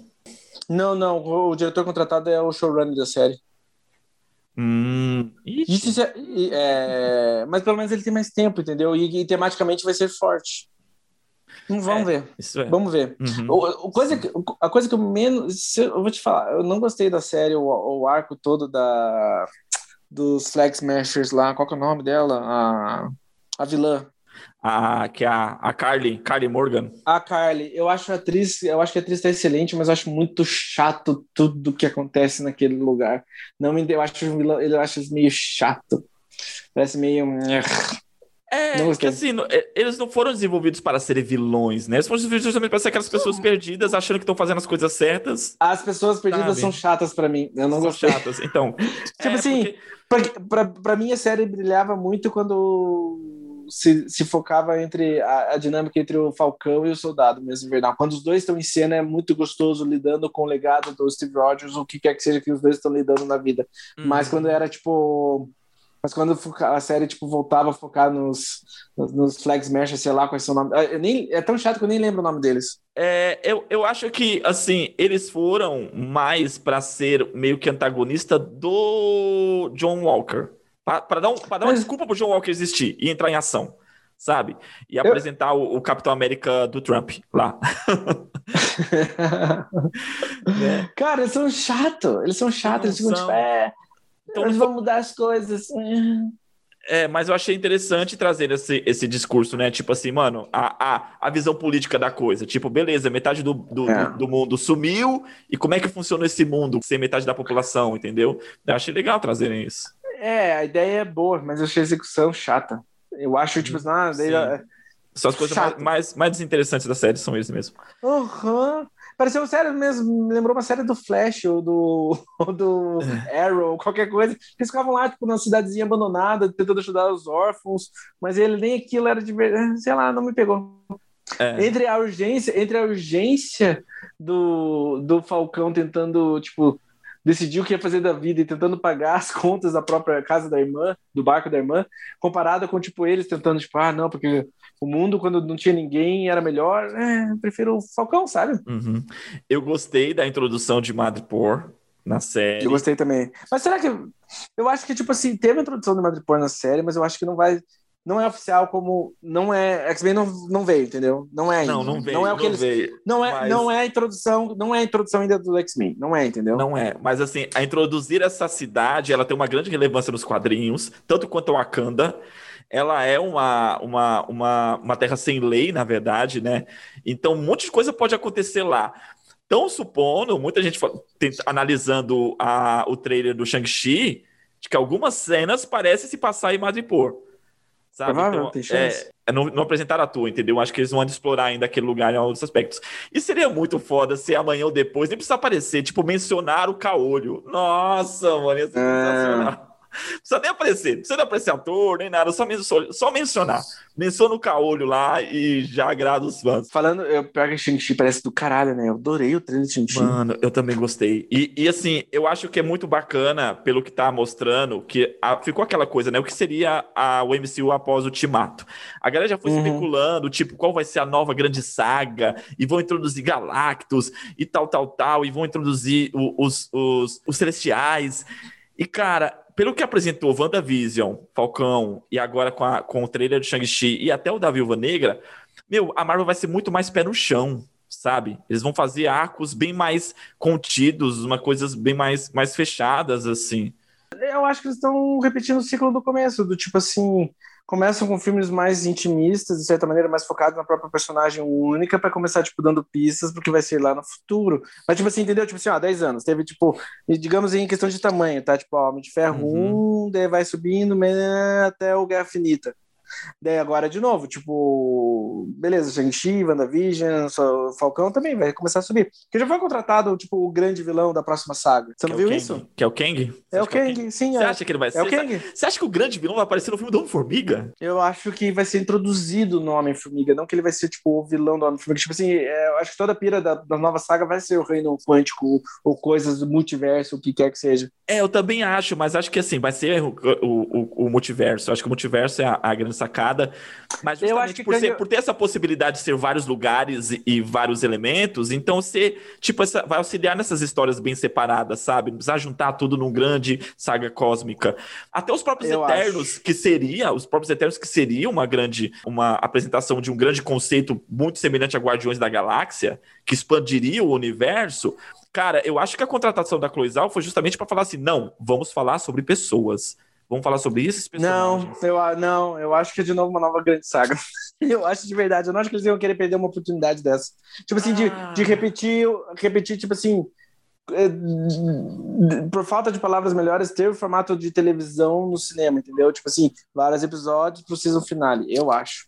Não, não. O diretor contratado é o showrunner da série. Hum, Isso é, é, mas pelo menos ele tem mais tempo, entendeu? E, e tematicamente vai ser forte. Vamos é, ver. É. Vamos ver. Uhum. O, o, coisa que, a coisa que eu menos. Eu vou te falar, eu não gostei da série, o, o arco todo da dos Flag Smashers lá. Qual que é o nome dela? A, a vilã. A, que é a, a Carly, Carly Morgan. A Carly, eu acho a atriz, eu acho que a atriz tá excelente, mas eu acho muito chato tudo que acontece naquele lugar. Não me, eu acho, eu acho meio chato. Parece meio. É, porque assim, é, eles não foram desenvolvidos para serem vilões, né? Eles foram desenvolvidos justamente para ser aquelas pessoas perdidas, achando que estão fazendo as coisas certas. As pessoas perdidas sabe? são chatas para mim. Eu não são gostei. chatas, então. *laughs* tipo é, assim, porque... para mim a série brilhava muito quando se, se focava entre a, a, dinâmica entre o Falcão e o Soldado mesmo invernal. Quando os dois estão em cena, é muito gostoso lidando com o legado do Steve Rogers, o que quer que seja que os dois estão lidando na vida. Uhum. Mas quando era tipo mas quando a série tipo, voltava a focar nos, nos, nos Flag Smashers, sei lá quais são o nome. É, nem, é tão chato que eu nem lembro o nome deles. É, eu, eu acho que, assim, eles foram mais para ser meio que antagonista do John Walker. Para dar, um, dar uma Mas... desculpa pro John Walker existir e entrar em ação, sabe? E eu... apresentar o, o, Capitão América do Trump lá. *laughs* *laughs* né? Cara, eles são chatos. Eles são chatos. Eles ficam tipo, é então, Eles vão mudar as coisas. É, mas eu achei interessante trazer esse, esse discurso, né? Tipo assim, mano, a, a, a visão política da coisa. Tipo, beleza, metade do, do, é. do, do, mundo sumiu, e como é que funciona esse mundo sem metade da população, entendeu? Eu achei legal trazerem isso. É, a ideia é boa, mas eu achei a exexeção chata. Eu acho, tipo, assim, ah, São as coisas mais, mais, mais, desinteressantes da série, são eles mesmo. Uhum. Pareceu série mesmo, me lembrou uma série do Flash ou do, *laughs* ou do é. Arrow, qualquer coisa. Eles ficavam lá, tipo, numa cidadezinha abandonada, tentando ajudar os órfãos, mas ele nem aquilo era de verdade, *laughs* sei lá, não me pegou. É. Entre a urgência, entre a urgência do, do Falcão tentando, tipo, decidir o que ia fazer da vida e tentando pagar as contas da própria casa da irmã, do barco da irmã, comparado com, tipo, eles tentando, tipo, ah, não, porque o mundo, quando não tinha ninguém, era melhor. É, prefiro o Falcão, sabe? Uhum. Eu gostei da introdução de Madripoor na série. Eu gostei também. Mas será que. Eu acho que, tipo assim, teve a introdução de Madripoor na série, mas eu acho que não vai não é oficial como não é X-Men não, não veio, entendeu? Não é ainda. Não, não veio. Não é o que eles veio, não é mas... não é a introdução, não é a introdução ainda do X-Men, não é, entendeu? Não é, mas assim, a introduzir essa cidade, ela tem uma grande relevância nos quadrinhos, tanto quanto o Wakanda. Ela é uma, uma, uma, uma terra sem lei, na verdade, né? Então, um monte de coisa pode acontecer lá. Então, supondo, muita gente analisando a, o trailer do Shang-Chi, de que algumas cenas parecem se passar em Madripoor sabe? Provável, então, é, é, não, não apresentaram a tua, entendeu? Acho que eles vão explorar ainda aquele lugar em outros aspectos. E seria muito foda se amanhã ou depois nem precisa aparecer, tipo, mencionar o caolho. Nossa, mano, ia ser é... sensacional precisa nem aparecer, não precisa nem aparecer ator, nem nada, só, mencionar, só mencionar. Menciona o caolho lá e já agrada os fãs. Falando, eu pego que Shang-Chi parece do caralho, né? Eu adorei o trailer de Shang-Chi. Mano, eu também gostei. E, e, assim, eu acho que é muito bacana, pelo que tá mostrando, que a, ficou aquela coisa, né? O que seria a, o MCU após o Ultimato? A galera já foi uhum. especulando, tipo, qual vai ser a nova grande saga, e vão introduzir Galactus, e tal, tal, tal, e vão introduzir o, os, os, os Celestiais. E, cara, pelo que apresentou WandaVision, Falcão, e agora com, a, com o trailer do Shang-Chi e até o da Viúva Negra, meu, a Marvel vai ser muito mais pé no chão, sabe? Eles vão fazer arcos bem mais contidos, uma coisas bem mais, mais fechadas, assim. Eu acho que eles estão repetindo o ciclo do começo, do tipo assim, começam com filmes mais intimistas, de certa maneira, mais focados na própria personagem única, para começar, tipo, dando pistas porque vai ser lá no futuro. Mas, tipo assim, entendeu? Tipo assim, ó, 10 anos. Teve, tipo, digamos em questão de tamanho, tá? Tipo, ó, Homem de Ferro uhum. 1, daí vai subindo até o Guerra Finita. Daí agora, de novo, tipo, beleza, Shang-Chi, WandaVision, Falcão também vai começar a subir. Porque já foi contratado, tipo, o grande vilão da próxima saga. Você não é o viu Kang? isso? Que é o Kang? Você É o acha que Kang, sim. Você é. acha que ele vai ser? É o Kang. Você acha que o grande vilão vai aparecer no filme do Homem-Formiga? Eu acho que vai ser introduzido no Homem-Formiga, não que ele vai ser, tipo, o vilão do Homem-Formiga. Tipo assim, é, eu acho que toda a pira da, da nova saga vai ser o reino quântico ou coisas do multiverso, o que quer que seja. É, eu também acho, mas acho que assim, vai ser o, o, o- o multiverso. Eu acho que o multiverso é a, a grande sacada. Mas Eu justamente acho que por, ser- por ter essa possibilidade de ser vários lugares e, e vários elementos, então você, tipo, essa, vai auxiliar nessas histórias bem separadas, sabe? Não precisa juntar tudo num grande saga cósmica. Até os próprios Eu Eternos, acho. que seria, os próprios Eternos que seria uma grande, uma apresentação de um grande conceito muito semelhante a Guardiões da Galáxia, que expandiria o universo. Cara, eu acho que a contratação da Cloizal foi justamente para falar assim: não, vamos falar sobre pessoas. Vamos falar sobre esses Não, eu, não, eu acho que é de novo uma nova grande saga. *laughs* Eu acho de verdade, eu não acho que eles iam querer perder uma oportunidade dessa. Tipo assim, de, Ah. de repetir, repetir, tipo assim, d- por falta de palavras melhores, ter o formato de televisão no cinema, entendeu? Tipo assim, vários episódios pro season finale, eu acho.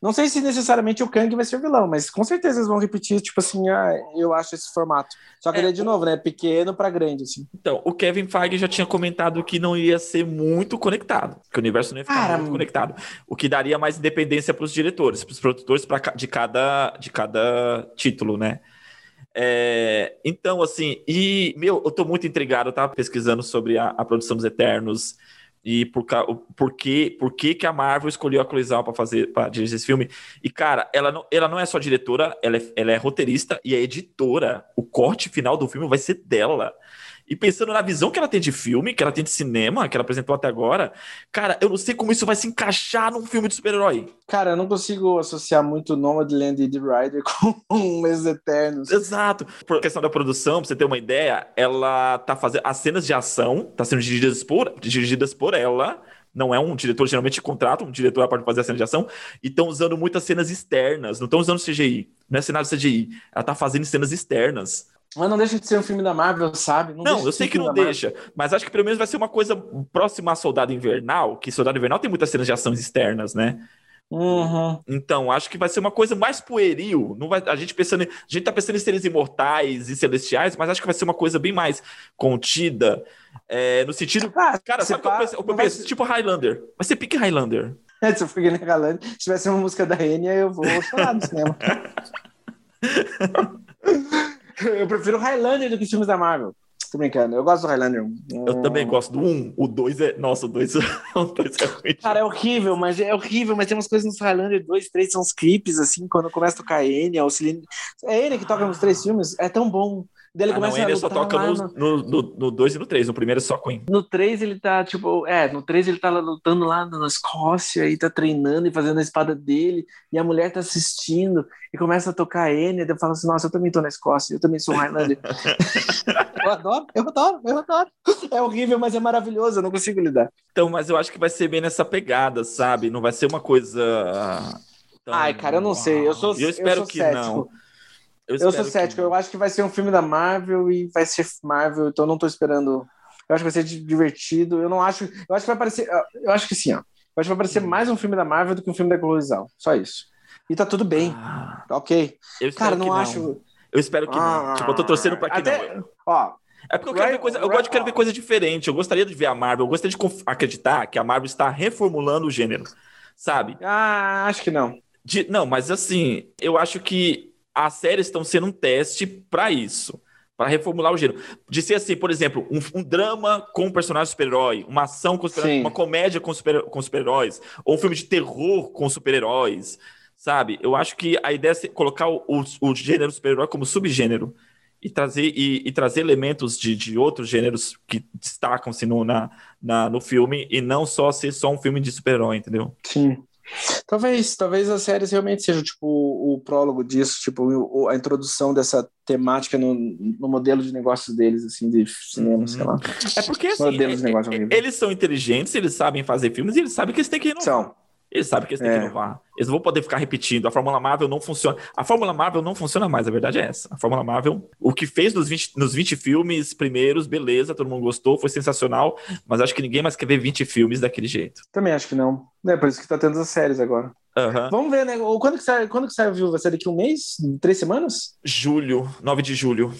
Não sei se necessariamente o Kang vai ser vilão, mas com certeza eles vão repetir, tipo assim, ah, eu acho esse formato. Só que É, ele é de novo, né? Pequeno pra grande, assim. Então, o Kevin Feige já tinha comentado que não ia ser muito conectado, que o universo não ia ficar muito conectado, o que daria mais independência para os diretores, para os produtores pra, de, cada, de cada título, né? É, então, assim, e, meu, eu tô muito intrigado, eu tava pesquisando sobre a, a produção dos Eternos e por, por, que, por que, que a Marvel escolheu a Zhao para fazer, para dirigir esse filme. E, cara, ela não, ela não é só diretora, ela é, ela é roteirista e é editora. O corte final do filme vai ser dela. E pensando na visão que ela tem de filme, que ela tem de cinema, que ela apresentou até agora, cara, eu não sei como isso vai se encaixar num filme de super-herói. Cara, eu não consigo associar muito Nomadland e The Rider *laughs* com os Eternos. Exato. Por questão da produção, pra você ter uma ideia, ela tá fazendo. As cenas de ação tá sendo dirigidas por, dirigidas por ela. Não é um diretor, geralmente contrata um diretor para fazer a cena de ação. E estão usando muitas cenas externas. Não estão usando CGI. Não é cenário CGI. Ela tá fazendo cenas externas. Mas não deixa de ser um filme da Marvel, sabe? Não, deixa eu sei que não deixa. Mas acho que pelo menos vai ser uma coisa próxima a Soldado Invernal. Que Soldado Invernal tem muitas cenas de ação externas, né? Uhum. Então, acho que vai ser uma coisa mais pueril. Não vai, a gente pensando, a gente tá pensando em seres imortais e celestiais, mas acho que vai ser uma coisa bem mais contida, é, no sentido, Ah, cara, sabe o que eu penso? Eu não penso? ser- Tipo Highlander. Vai ser pique Highlander. *laughs* Se eu que nem Highlander, se tivesse uma música da Enya, eu vou chorar no cinema. *laughs* *laughs* eu prefiro Highlander do que os filmes da Marvel. Tô brincando, eu gosto do Highlander. Eu também gosto do 1, o 2 é, nossa, o 2 *laughs* o 2 é ruim. Cara, é horrível, mas é horrível, mas tem umas coisas nos Highlander 2, 3, são uns clipes, assim, quando começa a tocar Enya, o Celine... É Enya que toca nos três filmes, é tão bom. Daí ele Ah, não, começa ele a só toca no, no, no, no 2 e no 3, no primeiro é só Queen. No 3 ele tá, tipo, é, no 3 ele tá lutando lá na Escócia e tá treinando e fazendo a espada dele, e a mulher tá assistindo e começa a tocar a Enya, daí eu falo assim, nossa, eu também tô na Escócia, eu também sou um Highlander. *laughs* eu adoro, eu adoro, eu adoro. É horrível, mas é maravilhoso, eu não consigo lidar. Então, mas eu acho que vai ser bem nessa pegada, sabe? Não vai ser uma coisa... tão- Ai, cara, eu não sei, eu sou, Eu espero sou que cético. não. Eu, espero sou que cético, não. eu acho que vai ser um filme da Marvel e vai ser Marvel, então eu não tô esperando. Eu acho que vai ser divertido. Eu não acho. Eu acho que vai parecer. Eu acho que sim, ó. Eu acho que vai parecer Hum. mais um filme da Marvel do que um filme da Globalizal. Só isso. E tá tudo bem. Ah, Ok. eu Cara, que não acho. Eu espero que não. Ah, Tipo, eu tô torcendo pra que até- não. Ó, É porque eu quero Right- ver coisa. Eu right- gosto de quero ver coisa diferente. Eu gostaria de ver a Marvel. Eu gostaria de acreditar que a Marvel está reformulando o gênero. Sabe? ah, acho que não. De- não, mas assim, eu acho que as séries estão sendo um teste para isso. Para reformular o gênero. De ser assim, por exemplo, um, um drama com um personagem super-herói, uma ação com super uma comédia com super- com super-heróis, ou um filme de terror com super-heróis, sabe? Eu acho que a ideia é colocar o, o, o gênero super-herói como subgênero e trazer, e, e trazer elementos de, de outros gêneros que destacam-se no, na, na- no filme e não só ser só um filme de super-herói, entendeu? Sim. Talvez, talvez as séries realmente sejam tipo o, prólogo disso, tipo a introdução dessa temática no, no modelo de negócios deles, assim, de cinema, Uhum. sei lá. É porque assim, é- eles são inteligentes, eles sabem fazer filmes e eles sabem que eles têm que inovar. São. Eles sabem que eles têm É. que inovar. Eles não vão poder ficar repetindo. A Fórmula Marvel não funciona. A Fórmula Marvel não funciona mais, a verdade é essa. A Fórmula Marvel, o que fez nos 20, nos 20 filmes primeiros, beleza, todo mundo gostou, foi sensacional, mas acho que ninguém mais quer ver 20 filmes daquele jeito. Também acho que não. É por isso que tá tendo as séries agora. Aham. Vamos ver, né? Quando que sai, quando que sai a viúva? Vai ser daqui um mês? Três semanas? Julho, 9 de julho.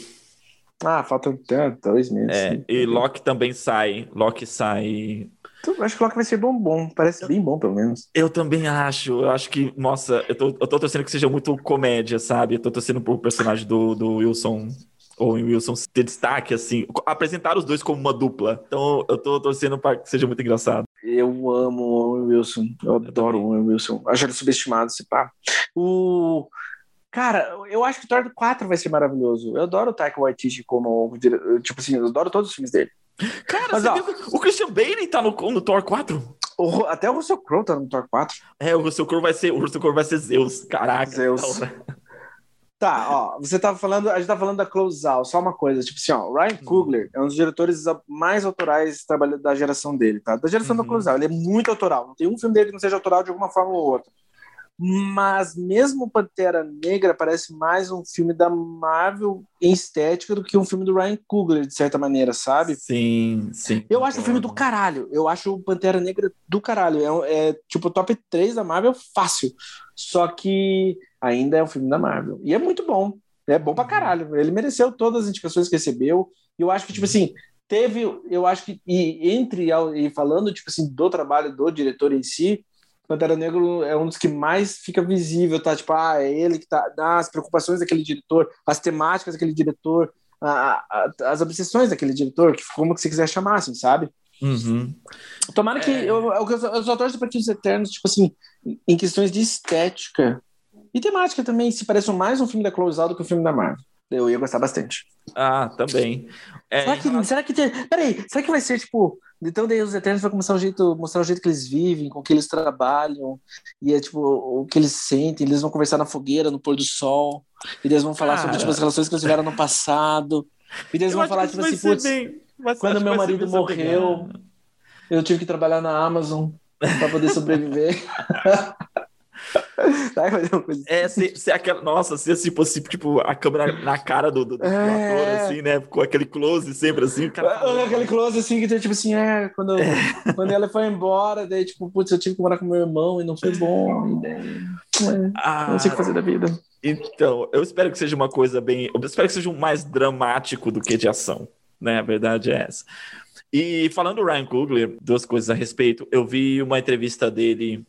Ah, faltam dois meses. É, sim. e Loki também sai. Loki sai. Então, acho que Loki vai ser bom, bom. Parece bem bom, pelo menos. Eu também acho. Eu acho que, nossa, eu tô, eu tô torcendo que seja muito comédia, sabe? Eu tô torcendo pro personagem do, do Wilson. Ou Wilson ter destaque, assim. Apresentar os dois como uma dupla. Então eu tô torcendo pra que seja muito engraçado. Eu amo o Owen Wilson. Eu adoro o Owen Wilson. Acho ele subestimado, se pá. O... Cara, eu acho que o Thor 4 vai ser maravilhoso. Eu adoro o Taika Waititi como... Tipo assim, eu adoro todos os filmes dele. Cara, Mas, ó, viu o Christian Bale tá no, no Thor 4? O até o Russell Crowe tá no Thor 4. É, o Russell Crowe vai ser, o Russell Crowe vai ser Zeus. Caraca. Zeus. Tá, ó, você tava falando, a gente tá falando da Close Out, só uma coisa, tipo assim, ó, Ryan Coogler é um dos diretores mais autorais da geração dele, tá? Da geração Uhum. da Close Out, ele é muito autoral, não tem um filme dele que não seja autoral de alguma forma ou outra. Mas mesmo Pantera Negra parece mais um filme da Marvel em estética do que um filme do Ryan Coogler, de certa maneira, sabe? Sim, sim. Eu acho o filme do caralho. Eu acho o Pantera Negra do caralho. É, um- é tipo top 3 da Marvel fácil. Só que ainda é um filme da Marvel. E é muito bom. É bom pra caralho. Ele mereceu todas as indicações que recebeu. E eu acho que, tipo assim, teve. Eu acho que. E entre. E falando, tipo assim, do trabalho do diretor em si. Pantera Negra é um dos que mais fica visível, tá? Tipo, ah, é ele que tá. Ah, as preocupações daquele diretor, as temáticas daquele diretor, a- a- as obsessões daquele diretor, que como que você quiser chamar, assim, sabe? Uhum. Tomara que. É. Eu, eu, eu, só- eu só torço para que os Eternos, tipo assim, em questões de estética e temática também, se pareçam mais um filme da Close Out do que um filme da Marvel. Eu ia gostar bastante. Ah, também. É, será, que, será que tem. Peraí, será que vai ser tipo. Então daí os Eternos vai começar o jeito, mostrar o jeito que eles vivem, com que eles trabalham, e é tipo o que eles sentem, eles vão conversar na fogueira, no pôr do sol, e eles vão falar sobre Cara. tipo, as relações que eles tiveram no passado. E eles Eu vão falar, tipo assim, putz, bem- quando meu marido morreu, eu tive que trabalhar na Amazon para poder sobreviver. *laughs* *laughs* Vai fazer uma coisa assim. É, se, se aquela. Nossa, se assim fosse tipo a câmera na cara do, do, do É. ator, assim, né? Com aquele close sempre assim, cara. Olha aquele close assim que tem tipo assim, é, quando, quando ela foi embora, daí tipo, putz, eu tive que morar com meu irmão e não foi bom, daí, é, Ah, não sei o que fazer da vida. Então, eu espero que seja uma coisa bem. Eu espero que seja um mais dramático do que de ação, né? A verdade é essa. E falando do Ryan Coogler, duas coisas a respeito. Eu vi uma entrevista dele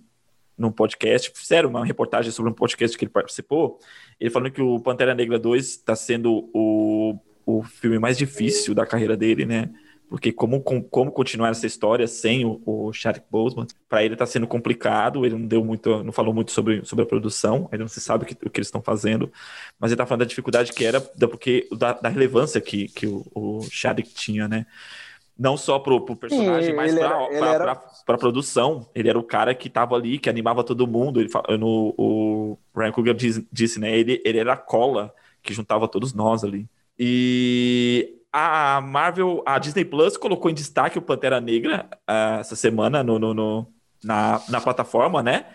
num podcast, fizeram uma reportagem sobre um podcast que ele participou. Ele falando que o Pantera Negra 2 está sendo o, o filme mais difícil da carreira dele, né? Porque como, com- como continuar essa história sem o, o Chadwick Boseman, para ele está sendo complicado. Ele não deu muito, não falou muito sobre, sobre a produção. Ainda não se sabe o que, o que eles estão fazendo, mas ele está falando da dificuldade que era da, porque da, da relevância que, que o, o Chadwick tinha, né? Não só pro, pro personagem, Sim, mas para era- ele era- para produção. Ele era o cara que estava ali, que animava todo mundo. Ele, no, o Ryan Coogler diz- disse, né? Ele, ele era a cola que juntava todos nós ali. E a Marvel, a Disney Plus colocou em destaque o Pantera Negra ah, essa semana no, no- no- na, na plataforma, né?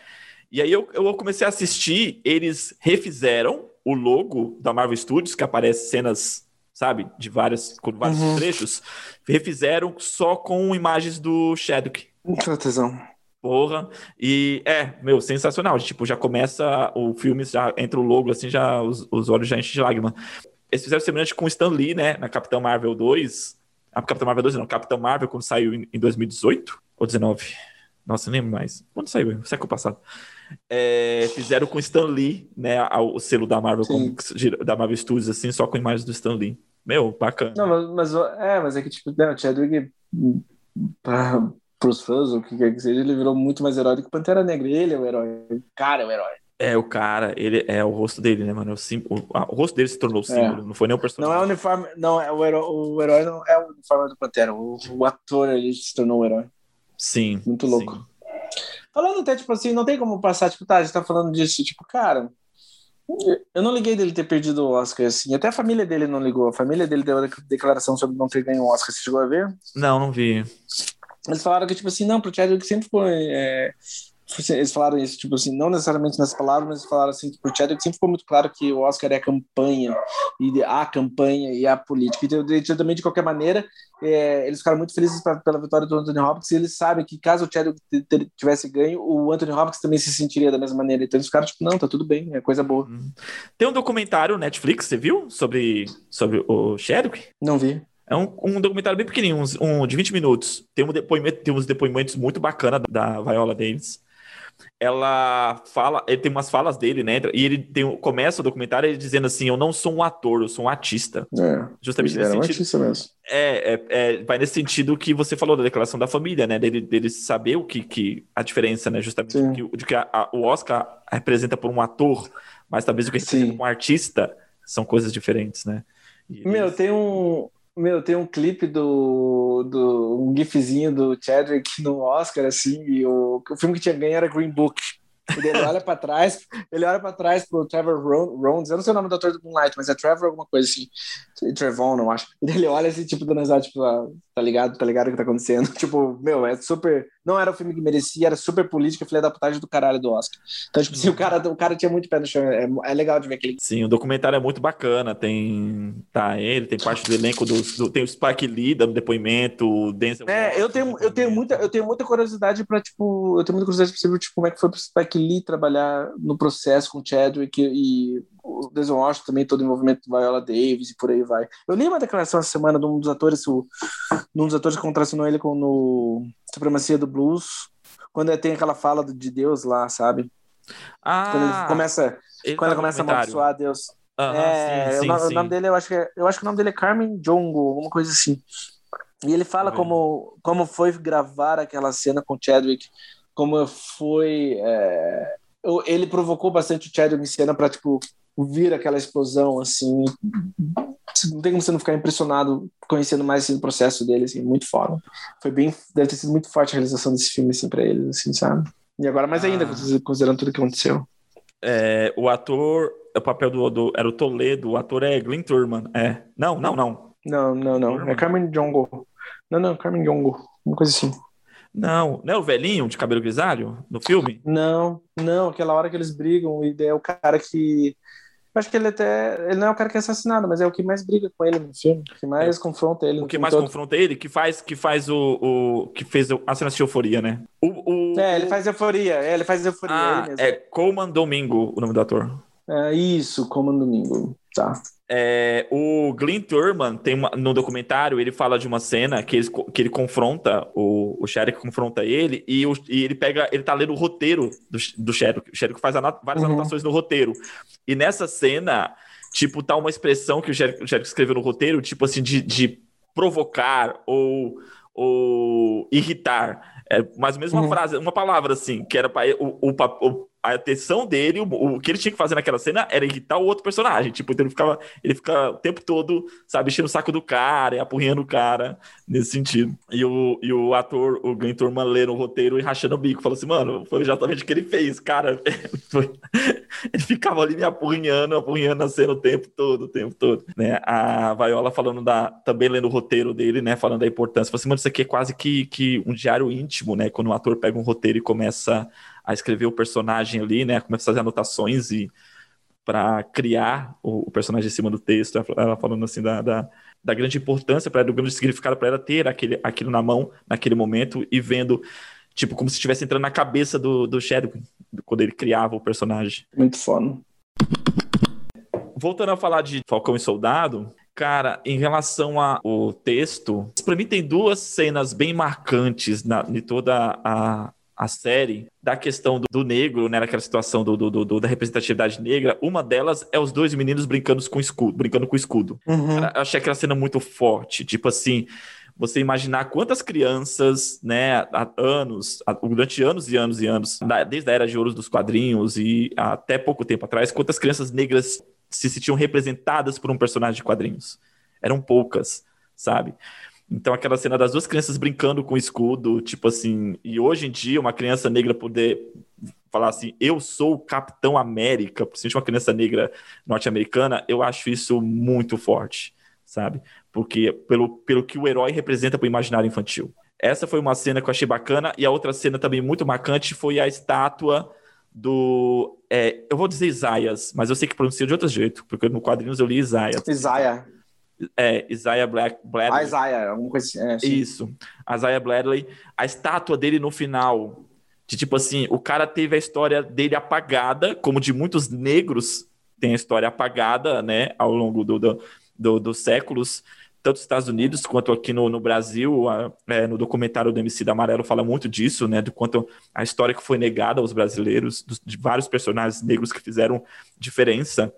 E aí eu, eu comecei a assistir, eles refizeram o logo da Marvel Studios, que aparece cenas, sabe, de várias, com vários Uhum. trechos, refizeram só com imagens do Chadwick. Tô tesão. Porra. E é, meu, sensacional. Tipo, já começa o filme, já entra o logo, assim, já os, os olhos já enchem de lágrima. Eles fizeram semelhante com o Stan Lee, né? Na Capitão Marvel 2. A Capitão Marvel 2 não, Capitão Marvel, quando saiu em, em 2018 ou 19. Nossa, não lembro mais. Quando saiu? Século passado. É, fizeram com Stan Lee, né? O selo da Marvel, como- da Marvel Studios, assim, só com imagens do Stan Lee. Meu, bacana. Não, mas, mas é, mas é que tipo, né, o Chadwick para os fãs, o que quer que seja, ele virou muito mais herói do que Pantera Negra. Ele é o herói. O cara é o herói. É, o cara, ele é o rosto dele, né, mano? É o, sim- o, a- o rosto dele se tornou o símbolo, não foi nem o personagem. Não é o uniforme, não, é o herói, o herói não é o uniforme do Pantera. O, o ator ele se tornou o herói. Sim. Muito sim. Falando até, tipo assim, não tem como passar, tipo, tá, a gente tá falando disso, tipo, cara, eu não liguei dele ter perdido o Oscar, assim, até a família dele não ligou, a família dele deu a declaração sobre não ter ganho o Oscar, você chegou a ver? Não, não vi. Eles falaram que, tipo assim, não, pro Chadwick sempre foi, é, eles falaram isso, tipo assim, não necessariamente nessas palavras, mas falaram assim, tipo, o Chadwick sempre ficou muito claro que o Oscar é a campanha, e a campanha e a política. Então, também, de qualquer maneira, é, eles ficaram muito felizes pra, pela vitória do Anthony Hopkins e eles sabem que caso o Chadwick tivesse ganho, o Anthony Hopkins também se sentiria da mesma maneira. Então eles ficaram tipo, não, tá tudo bem, é coisa boa. Uhum. Tem um documentário Netflix, você viu? Sobre, sobre o Chadwick? Não vi. É um, um documentário bem pequenininho, um, de 20 minutos. Tem, um depoimento, tem uns depoimentos muito bacanas da Viola Davis ela fala, ele tem umas falas dele, né? E ele tem, começa o documentário ele dizendo assim: Eu não sou um ator, eu sou um artista. É, Justamente nesse sentido. Um artista mesmo. É, é, é, vai nesse sentido que você falou da declaração da família, né? Dele, dele saber o que, que a diferença, né? Justamente que, de que a, a, o Oscar representa por um ator, mas talvez o que representa por um artista são coisas diferentes, né? Meu, tem um, meu, tem um clipe do, do um gifzinho do Chadwick no Oscar, assim, e o, o filme que tinha ganho era Green Book. Ele *laughs* olha para trás, ele olha para trás pro Trevor Rones, eu não sei o nome do ator do Moonlight, mas é Trevor alguma coisa assim, Trevon, não acho. Ele olha assim, tipo, dando risada, tipo, ah, tá ligado, tá ligado o que tá acontecendo? *laughs* Tipo, meu, é super, não era o filme que merecia, era super política, filha da putagem do caralho do Oscar. Então, tipo assim, o cara, o cara tinha muito pé no chão, é, é legal de ver aquele. Sim, o documentário é muito bacana, tem, tá ele, tem parte do elenco, do, do tem o Spike Lee dando depoimento, o Denzel... É, eu tenho, eu tenho muita, eu tenho muita curiosidade pra, tipo, eu tenho muita curiosidade pra saber, tipo, como é que foi pro Spike Lee trabalhar no processo com o Chadwick e o Denzel Washington também, todo o envolvimento do Viola Davis e por aí vai. Eu li uma declaração essa semana de um dos atores, o, de um dos atores que contracionou ele com, no Supremacia do Blues, quando tem aquela fala de Deus lá, sabe? Ah, quando ele começa, ele quando ele começa a amaldiçoar Deus. Uhum, é, sim, sim, o, sim. o, nome dele, eu acho que é, eu acho que o nome dele é Carmen Jongo, alguma coisa assim. E ele fala como, como foi gravar aquela cena com Chadwick, como foi. É, ele provocou bastante o Chadwick em cena para tipo vir aquela explosão assim não tem como você não ficar impressionado conhecendo mais esse processo dele assim muito foda. Foi bem deve ter sido muito forte a realização desse filme assim para eles assim sabe? E agora mais ainda ah. considerando tudo que aconteceu. É, o ator o papel do, do, era o Toledo o ator é Glenn Turman é. Não não não. Não não não. É Carmen Jongo. Não não Carmen Jongo uma coisa assim. Não, não é o velhinho de cabelo grisalho no filme? Não, não, aquela hora que eles brigam e é o cara que acho que ele até. Ele não é o cara que é assassinado, mas é o que mais briga com ele no filme, que mais é. confronta ele. O que mais todo. confronta ele, que faz, que faz o, o. que fez a cena de euforia, né? O, o, é, ele faz euforia, é, ele faz euforia. Ah, é Coleman Domingo, o nome do ator. É isso, Coleman Domingo. Tá. É, o Glenn Turman tem uma, no documentário ele fala de uma cena que ele, que ele confronta o, o Sherrick confronta ele e, o, e ele pega ele tá lendo o roteiro do, do Sherrick. O Sherrick faz anot, várias uhum. anotações no roteiro e nessa cena tipo tá uma expressão que o Sherrick, o Sherrick escreveu no roteiro tipo assim de, de provocar ou, ou irritar é mais ou menos uma uhum. frase uma palavra assim que era para o, o, o a atenção dele, o, o, que ele tinha que fazer naquela cena era irritar o outro personagem. Tipo, então ele ficava, ele fica o tempo todo, sabe, enchendo o saco do cara, apurrinhando o cara, nesse sentido. E o, e o ator, o Glenn Turman, lendo o roteiro e rachando o bico, falou assim, mano, foi exatamente o que ele fez, cara. *laughs* ele ficava ali me apurrinhando, apurrinhando a cena o tempo todo, o tempo todo. Né? A Viola falando da, também lendo o roteiro dele, né, falando da importância. Falou assim, mano, isso aqui é quase que, que um diário íntimo, né, quando um ator pega um roteiro e começa a escrever o personagem ali, né? Começa a fazer anotações e para criar o, o, personagem em cima do texto. Ela falando assim da, da, da grande importância para ela, do grande significado para ela ter aquele, aquilo na mão naquele momento e vendo tipo como se estivesse entrando na cabeça do, do Chadwick quando ele criava o personagem. Muito foda. Voltando a falar de Falcão e Soldado, Cara, em relação ao texto, para mim tem duas cenas bem marcantes na, de toda a, a série da questão do, do negro, né, naquela situação do, do, do, da representatividade negra, uma delas é os dois meninos brincando com escudo, brincando com escudo. Uhum. Eu achei aquela cena muito forte, tipo assim, você imaginar quantas crianças, né, há anos, durante anos e anos e anos, desde a era de ouro dos quadrinhos e até pouco tempo atrás, quantas crianças negras se sentiam representadas por um personagem de quadrinhos. Eram poucas, sabe? Então, aquela cena das duas crianças brincando com o escudo, tipo assim, e hoje em dia, uma criança negra poder falar assim, eu sou o Capitão América, principalmente uma criança negra norte-americana, eu acho isso muito forte, sabe? Porque pelo, pelo que o herói representa para o imaginário infantil. Essa foi uma cena que eu achei bacana. E a outra cena também muito marcante foi a estátua do. É, eu vou dizer Isaias, mas eu sei que pronuncia de outro jeito, porque no quadrinhos eu li Isaias. Isaiah. É, Isaiah Black, Bradley. Ah, Isaiah, alguma coisa assim. É, Isso. Isaiah Bradley. A estátua dele no final. De tipo assim, o cara teve a história dele apagada, como de muitos negros tem a história apagada, né, ao longo do, do, do dos séculos tanto nos Estados Unidos quanto aqui no, no Brasil, a, é, no documentário do MC da Amarelo fala muito disso, né, do quanto a história que foi negada aos brasileiros, dos, de vários personagens negros que fizeram diferença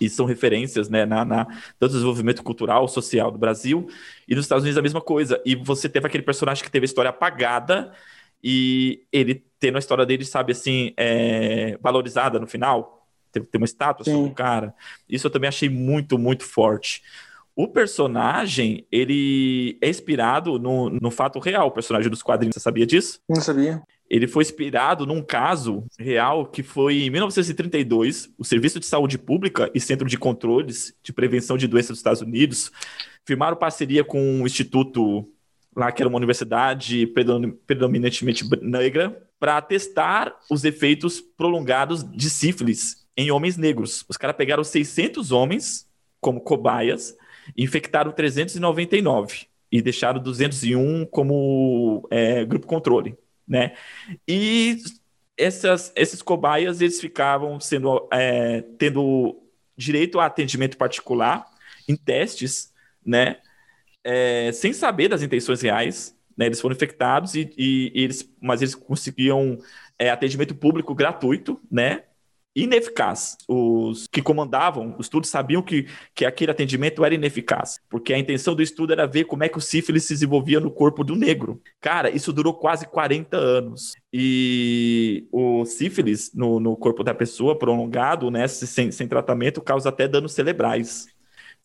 e são referências, né, na, na tanto desenvolvimento cultural, social do Brasil e nos Estados Unidos a mesma coisa. E você teve aquele personagem que teve a história apagada e ele tendo a história dele, sabe, assim, é, valorizada no final, tem, tem uma estátua Sim. sobre o cara. Isso eu também achei muito, muito forte. O personagem, ele é inspirado no, no fato real, o personagem dos quadrinhos. Você sabia disso? Não sabia. Ele foi inspirado num caso real que foi em 1932, o Serviço de Saúde Pública e Centro de Controles de Prevenção de Doenças dos Estados Unidos firmaram parceria com um instituto lá que era uma universidade predominantemente negra para testar os efeitos prolongados de sífilis em homens negros. Os caras pegaram 600 homens como cobaias infectaram 399 e deixaram 201 como é, grupo controle, né? E essas, esses cobaias, eles ficavam sendo, é, tendo direito a atendimento particular em testes, né? É, sem saber das intenções reais, né? Eles foram infectados e, e, e eles, mas eles conseguiam é, atendimento público gratuito, né? Ineficaz. Os que comandavam o estudo sabiam que, que aquele atendimento era ineficaz, porque a intenção do estudo era ver como é que o sífilis se desenvolvia no corpo do negro. Cara, isso durou quase 40 anos. E o sífilis no, no corpo da pessoa, prolongado, né, sem, sem tratamento, causa até danos cerebrais.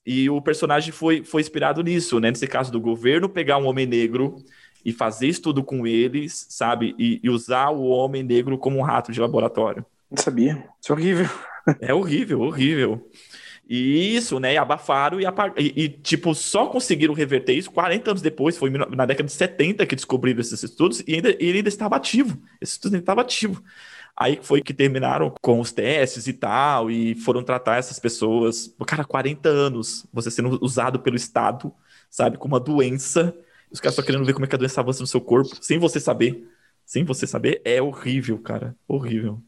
E o personagem foi, foi inspirado nisso, né? Nesse caso do governo, pegar um homem negro e fazer estudo com eles, sabe? E, e usar o homem negro como um rato de laboratório. Não sabia. Isso é horrível. É horrível, horrível. E isso, né? E abafaram e, apag... e, e, tipo, só conseguiram reverter isso 40 anos depois, foi na década de 70 que descobriram esses estudos e ainda, ele ainda estava ativo. Esse estudo ainda estava ativo. Aí foi que terminaram com os testes e tal, e foram tratar essas pessoas. Cara, 40 anos você sendo usado pelo Estado, sabe, com uma doença. Os caras estão querendo ver como é que a doença avança no seu corpo, sem você saber. Sem você saber, é horrível, cara. Horrível.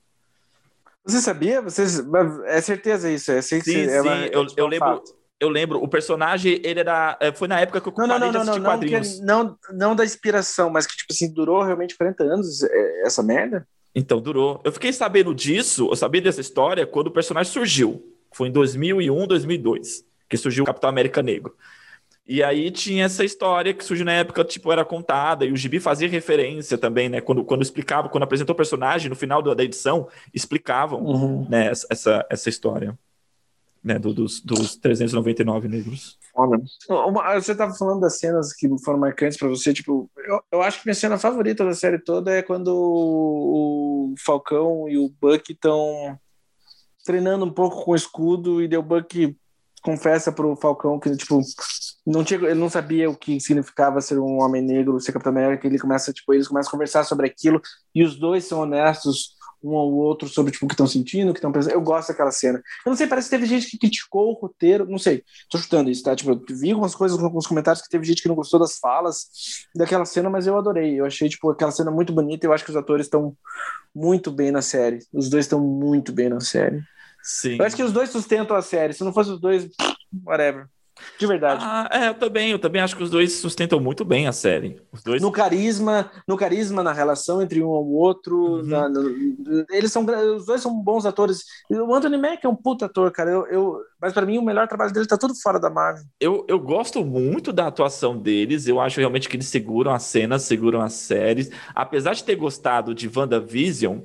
Você sabia? Você, é certeza isso? É, sim, sim, é uma, eu, eu lembro. Eu lembro, o personagem, ele era. É, foi na época que eu não, não, não, não, não, não, que, não, não da inspiração, mas que, tipo assim, durou realmente 40 anos é, essa merda? Então, durou. Eu fiquei sabendo disso, eu sabia dessa história quando o personagem surgiu. Foi em 2001, 2002, que surgiu o Capitão América Negro. E aí tinha essa história que surgiu na época, tipo, era contada, e o Gibi fazia referência também, né? Quando, quando explicava, quando apresentou o personagem, no final da, edição, explicavam uhum. né, essa, essa história. Né, do, dos, dos 399 negros. Foda. Você estava falando das cenas que foram marcantes para você, tipo, eu, eu acho que minha cena favorita da série toda é quando o, o Falcão e o Buck estão treinando um pouco com o escudo e deu o Buck confessa pro Falcão que, tipo, não tinha, ele não sabia o que significava ser um homem negro, ser Capitão América, ele começa, tipo, eles começam a conversar sobre aquilo, e os dois são honestos um ao outro sobre tipo, o que estão sentindo, o que estão pensando. Eu gosto daquela cena. Eu não sei, parece que teve gente que criticou o roteiro, não sei, tô chutando isso, tá? Tipo, eu vi algumas coisas, alguns comentários que teve gente que não gostou das falas daquela cena, mas eu adorei. Eu achei, tipo, aquela cena muito bonita e eu acho que os atores estão muito bem na série. Os dois estão muito bem na série. Sim. Eu acho que os dois sustentam a série. Se não fosse os dois, whatever. De verdade. Ah, é, eu também, eu também acho que os dois sustentam muito bem a série. Os dois... No carisma, no carisma, na relação entre um ao outro. Uhum. Na, eles são os dois são bons atores. O Anthony Mack é um puta ator, cara. Eu, eu, mas para mim o melhor trabalho dele tá tudo fora da Marvel. Eu, eu gosto muito da atuação deles. Eu acho realmente que eles seguram as cenas, seguram as séries. Apesar de ter gostado de WandaVision,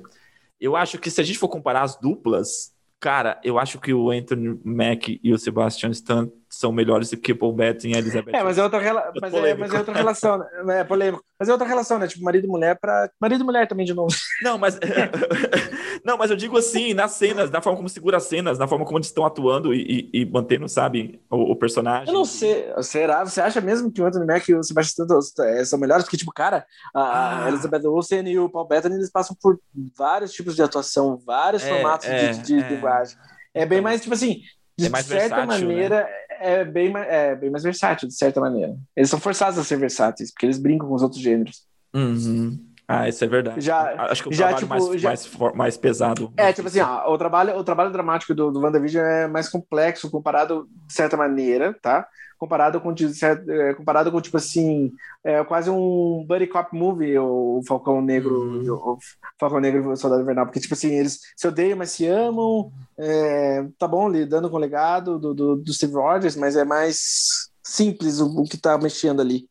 eu acho que se a gente for comparar as duplas, Cara, eu acho que o Anthony Mack e o Sebastian Stan são melhores do que Paul Bettany e Elizabeth. É, mas é outra, rela... mas é, mas é outra relação, né? É polêmico. Mas é outra relação, né? Tipo, marido e mulher para Marido e mulher também, de novo. Não, mas. *laughs* Não, mas eu digo assim, nas cenas, na forma como segura as cenas, na forma como eles estão atuando e, e, e mantendo, sabe, o, o, personagem. Eu não sei, será? Você acha mesmo que o Anthony Mack e o Sebastian Stan são melhores? Porque, tipo, cara, a ah. Elizabeth Olsen e o Paul Bettany, eles passam por vários tipos de atuação, vários é, formatos é, de, de é. linguagem. É bem mais, tipo assim, de é certa versátil, né? maneira, né? é, bem, é bem mais versátil, de certa maneira. Eles são forçados a ser versáteis, porque eles brincam com os outros gêneros. Uhum. Ah, isso é verdade. Já, Acho que o já, trabalho tipo, mais, já... mais, mais pesado. É, tipo assim, ó, o, trabalho, o trabalho dramático do, do WandaVision é mais complexo comparado, de certa maneira, tá? Comparado com, é, comparado com tipo assim, é quase um buddy cop movie, o Falcão Negro, uhum. o Falcão Negro e o Soldado Invernal, porque tipo assim, eles se odeiam, mas se amam, é, tá bom, lidando com o legado do, do, do Steve Rogers, mas é mais simples o, o que tá mexendo ali.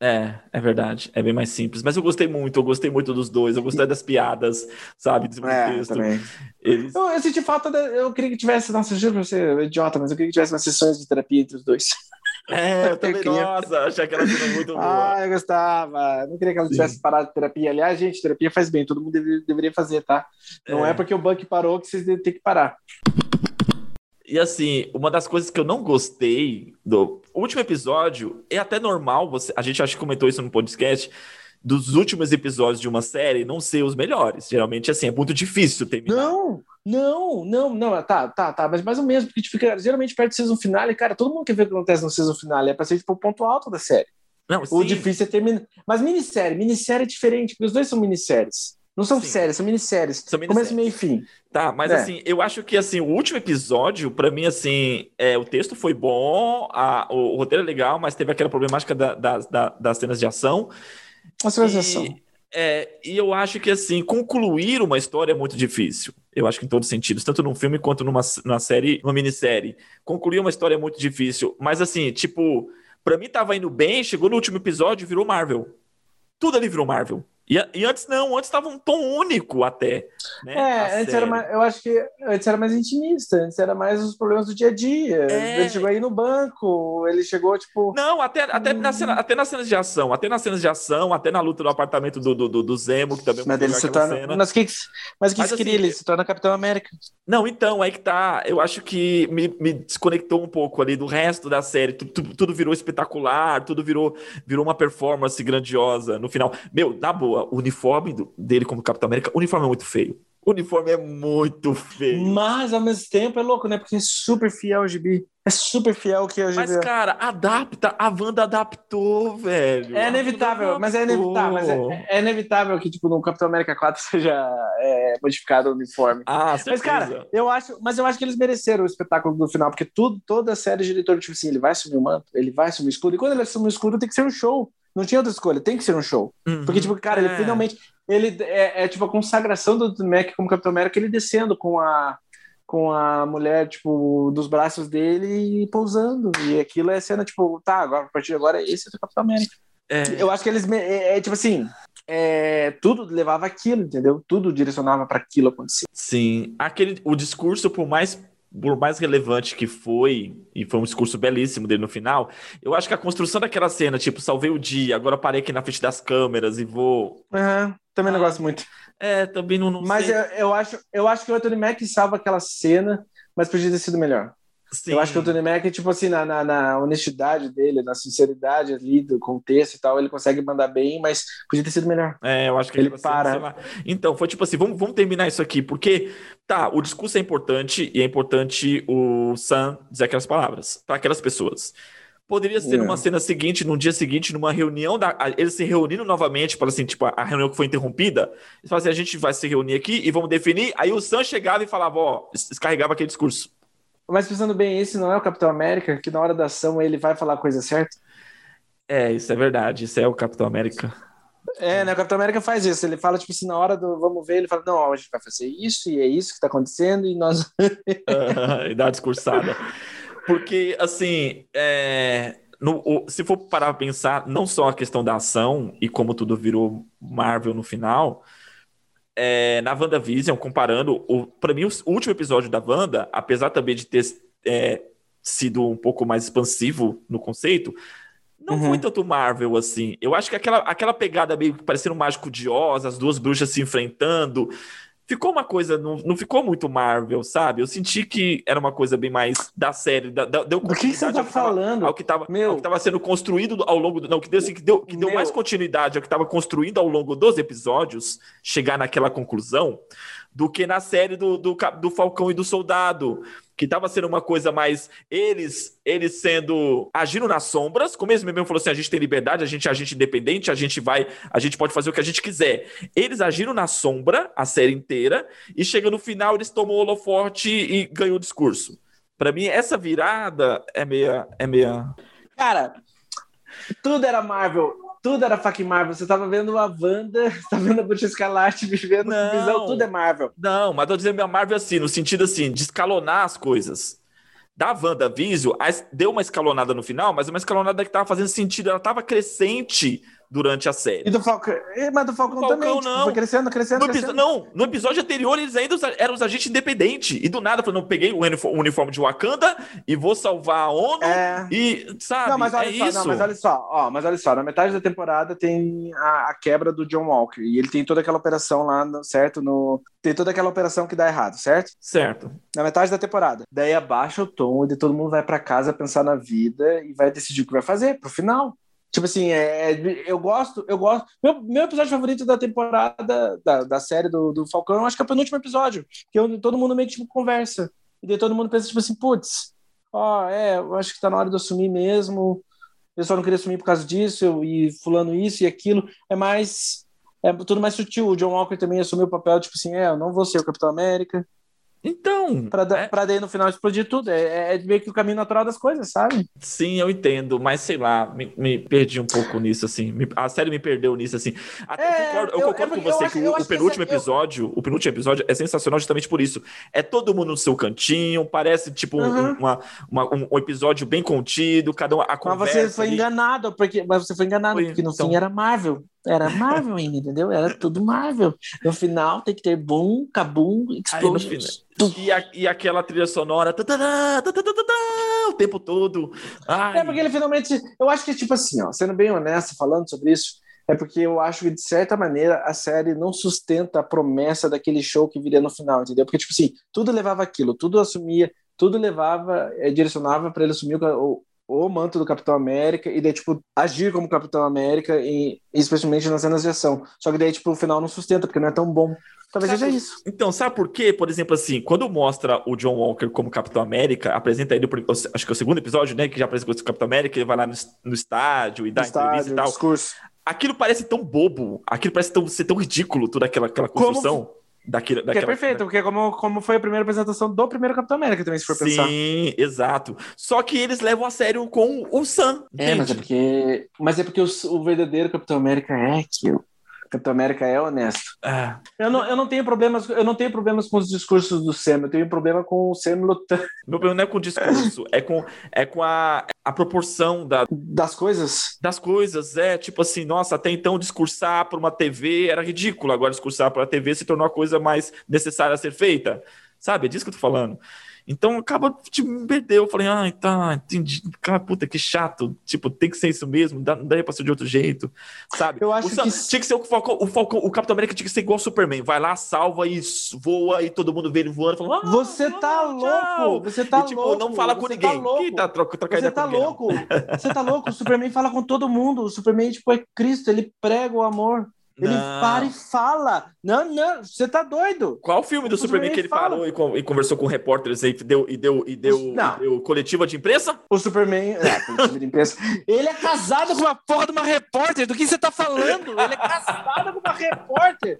É, é verdade. É bem mais simples. Mas eu gostei muito, eu gostei muito dos dois. Eu gostei das piadas, sabe? Do é. Também. Eles... Eu, eu senti falta, eu queria que tivesse, nossa, juro pra você, é idiota, mas eu queria que tivesse umas sessões de terapia entre os dois. É, *laughs* eu também, queria... nossa, achei aquela cena muito boa. Ah, eu gostava. Eu não queria que ela tivesse Sim. parado de terapia. Aliás, gente, terapia faz bem, todo mundo deveria, deveria fazer, tá? Não é. é porque o Buck parou que vocês têm que parar. E assim, uma das coisas que eu não gostei do último episódio, é até normal, você, a gente acho que comentou isso no podcast, dos últimos episódios de uma série não ser os melhores. Geralmente, assim, é muito difícil terminar. Não, não, não, não, tá, tá, tá, mas mais ou menos, porque fica geralmente perto do season finale, cara, todo mundo quer ver o que acontece no season finale, é pra ser tipo o ponto alto da série. Não, o difícil é terminar. Mas minissérie, minissérie é diferente, porque os dois são minisséries. Não são Sim. séries, são minisséries. São minisséries. Começo, meio e fim. Tá, mas é. assim, eu acho que assim, o último episódio, para mim, assim, é, o texto foi bom, a, o, o, roteiro é legal, mas teve aquela problemática da, da, da, das cenas de ação. As cenas de ação. É, e eu acho que assim, concluir uma história é muito difícil. Eu acho que em todos os sentidos, tanto num filme quanto numa, numa série, numa minissérie. Concluir uma história é muito difícil. Mas assim, tipo, para mim tava indo bem, chegou no último episódio e virou Marvel. Tudo ali virou Marvel. E, e, antes não, antes estava um tom único até. Né, é, antes era mais, eu acho que antes era mais intimista, antes era mais os problemas do dia a dia. É. Ele chegou aí no banco, ele chegou, tipo. Não, até, até, hum... na cena, até nas cenas de ação, até nas cenas de ação, até na luta do apartamento do, do, do Zemo, que também mas ele se torna, cena. Mas o que, mas que mas, queria? Assim, ele se torna Capitão América. Não, então, é que tá. Eu acho que me, me desconectou um pouco ali do resto da série. Tudo, tudo, tudo virou espetacular, tudo virou, virou uma performance grandiosa no final. Meu, na boa, o uniforme do, dele como Capitão América, o uniforme é muito feio. O uniforme é muito feio. Mas, ao mesmo tempo, é louco, né? Porque é super fiel ao gibi. É super fiel que a GB. Mas, cara, adapta. A Wanda adaptou, velho. É inevitável, mas é inevitável. Mas é, é, inevitável que, tipo, no Capitão América 4 *laughs* seja é, modificado o uniforme. Ah, certeza. Mas, cara, eu acho, mas eu acho que eles mereceram o espetáculo do final, porque tudo, toda a série de diretor, tipo assim, ele vai assumir o manto, ele vai assumir o escudo, e quando ele assume o escudo, tem que ser um show. Não tinha outra escolha, tem que ser um show. Uhum, Porque, tipo, cara, é. ele finalmente. Ele é, é, tipo a consagração do Mac como Capitão América, ele descendo com a, com a mulher, tipo, dos braços dele e pousando. E aquilo é cena, tipo, tá, agora, a partir de agora, esse é o Capitão América. É. Eu acho que eles. É, é tipo assim. É, tudo levava aquilo, entendeu? Tudo direcionava para aquilo acontecer. Sim, aquele o discurso por mais por mais relevante que foi, e foi um discurso belíssimo dele no final, eu acho que a construção daquela cena, tipo, salvei o dia, agora parei aqui na frente das câmeras e vou. Uhum, também não gosto muito. É, também não, não Mas eu, eu, acho, eu acho que o Anthony Mack salva aquela cena, mas podia ter sido melhor. Sim. Eu acho que o Tony Mac, tipo assim, na, na, na, honestidade dele, na sinceridade ali do contexto e tal, ele consegue mandar bem, mas podia ter sido melhor. É, eu acho que ele tipo, para. então, foi tipo assim, vamos, vamos terminar isso aqui, porque, tá, o discurso é importante e é importante o Sam dizer aquelas palavras para aquelas pessoas. Poderia ser numa cena seguinte, num dia seguinte, numa reunião, da, eles se reunindo novamente, para assim, tipo, a reunião que foi interrompida. Eles falavam assim: a gente vai se reunir aqui e vamos definir. Aí o Sam chegava e falava: ó, descarregava aquele discurso. Mas pensando bem, esse não é o Capitão América, que na hora da ação ele vai falar a coisa certa? É, isso é verdade. Isso é o Capitão América. É, né? O Capitão América faz isso. Ele fala, tipo assim, na hora do vamos ver, ele fala, não, a gente vai fazer isso, e é isso que tá acontecendo, e nós. *laughs* e dá a discursada. Porque, assim, é... No, o, se for parar pra pensar, não só a questão da ação e como tudo virou Marvel no final, é, na WandaVision, comparando, para mim, o último episódio da Wanda, apesar também de ter é, sido um pouco mais expansivo no conceito, não uhum. foi tanto Marvel assim. Eu acho que aquela, aquela pegada meio parecendo um mágico de Oz, as duas bruxas se enfrentando, ficou uma coisa, não, não ficou muito Marvel, sabe? Eu senti que era uma coisa bem mais da série, da, da, deu Do que você tá ao que tava- falando? ao que Meu. tava sendo construído ao longo do, não que deu assim, que deu, que deu Meu. mais continuidade ao que estava construindo ao longo dos episódios chegar naquela conclusão do que na série do, do, do Falcão e do Soldado que estava sendo uma coisa mais eles eles sendo agindo nas sombras como eles mesmo falou assim a gente tem liberdade a gente é agente independente a gente vai a gente pode fazer o que a gente quiser eles agiram na sombra a série inteira e chega no final eles tomou o holoforte e ganhou o discurso Pra mim, essa virada é meia. É meia... Cara, tudo era Marvel. Tudo era fucking Marvel. Você tava vendo a Wanda, *laughs* você tava vendo a Bruxa Escarlate, vivendo Não. visão, tudo é Marvel. Não, mas tô dizendo a Marvel assim, no sentido assim, de escalonar as coisas. Da WandaVision, deu uma escalonada no final, mas uma escalonada que tava fazendo sentido, ela tava crescente durante a série. E do Falcão. Mas do Falcão, Do Falcão, também. tipo, não. foi crescendo, crescendo, No, crescendo. não, no episódio anterior eles ainda eram os agentes independentes. E do nada, falando, não, peguei o unifo- o uniforme de Wakanda e vou salvar a ONU. É. E, sabe, Não, mas olha é só, isso. não, mas olha só, ó, mas olha só, na metade da temporada tem a, a quebra do John Walker e ele tem toda aquela operação lá, no- certo? No, tem toda aquela operação que dá errado, certo? Certo. Na metade da temporada. Daí abaixa o tom e todo mundo vai pra casa pensar na vida e vai decidir o que vai fazer pro final. Tipo assim, é, é- eu gosto, eu gosto. Meu, meu episódio favorito da temporada, da, da série do, do Falcão, acho que é o penúltimo episódio. Que eu- todo mundo meio que tipo, conversa. E daí todo mundo pensa, tipo assim, putz, ó, é, eu acho que tá na hora de eu assumir mesmo. Eu só não queria assumir por causa disso, eu- e fulano isso e aquilo. É mais. É tudo mais sutil. O John Walker também assumiu o papel, tipo assim, é, eu não vou ser o Capitão América. Então, Pra, da- é- pra daí no final explodir tudo. É, é meio que o caminho natural das coisas, sabe? sim, eu entendo, mas sei lá, me, me perdi um pouco nisso, assim. Me- a série me perdeu nisso, assim. É, eu concordo, eu eu- concordo é com eu você acho- que eu o, o penúltimo essa- eu- episódio, o penúltimo episódio é sensacional justamente por isso. É todo mundo no seu cantinho, parece tipo um- Uhum. uma, uma- um, um episódio bem contido, cada um a Mas conversa. você foi ali. enganado, porque, mas você foi enganado, Foi, porque no então. fim era Marvel. Era Marvel ainda, entendeu? Era tudo Marvel. No final tem que ter boom, cabum, explosions. E, a- e aquela trilha sonora o tempo todo. Ai, É porque ele finalmente. Eu acho que, tipo assim, ó, sendo bem honesto, falando sobre isso, é porque eu acho que, de certa maneira, a série não sustenta a promessa daquele show que viria no final, entendeu? Porque, tipo assim, tudo levava aquilo, tudo assumia, tudo levava, eh, direcionava para ele assumir o, o, manto do Capitão América e daí, tipo, agir como Capitão América, e, especialmente nas cenas de ação. Só que daí, tipo, o final não sustenta, porque não é tão bom. Talvez Sabe- seja isso. Então, sabe por quê? Por exemplo, assim, quando mostra o John Walker como Capitão América, apresenta ele, acho que é o segundo episódio, né? Que já apresenta o Capitão América, ele vai lá no, no estádio e dá entrevista Estádio, e tal. discurso. Aquilo parece tão bobo, aquilo parece tão, ser tão ridículo, toda aquela, aquela construção daquilo, Que é daquela. perfeito, porque como, como foi a primeira apresentação do primeiro Capitão América também, se for pensar. Sim, exato. Só que eles levam a sério com o Sam. É, mas é porque, mas é porque o, o verdadeiro Capitão América é aquilo. O Capitão América é honesto. Ah, Eu não, eu não tenho problemas, eu não tenho problemas com os discursos do Sam, eu tenho problema com o Sam lutando meu problema não é com o discurso, é com, é com a, a proporção da, das coisas. das coisas. É tipo assim, nossa, até então discursar por uma TV era ridículo, agora discursar por uma TV se tornou a coisa mais necessária a ser feita. Sabe? É disso que eu tô falando. Então acaba, tipo, me perdeu. Eu falei, ai, tá, entendi. Cara, puta, que chato. Tipo, tem que ser isso mesmo, dá, não daria pra ser de outro jeito. Sabe? Eu acho o que- tinha que ser o Falcão, o Falcão, o Capitão América tinha que ser igual o Superman. Vai lá, salva e voa, e todo mundo vê ele voando. Fala, ah, Você tá louco, você tá e, tipo, não não fala com você tá ninguém. louco. Quem tá troca, troca Você tá ninguém, não. louco, você tá louco. O Superman fala com todo mundo. O Superman, tipo, é Cristo, ele prega o amor. Ele Não. para e fala. Não, não, você tá doido. Qual filme do O Superman Superman que ele fala. parou e, con- conversou com repórteres aí, e deu, e deu, e deu, Não. e deu coletiva de imprensa? O Superman. É, com time de imprensa. Ele é casado com uma porra de uma repórter. Do que você tá falando? Ele é casado com uma repórter.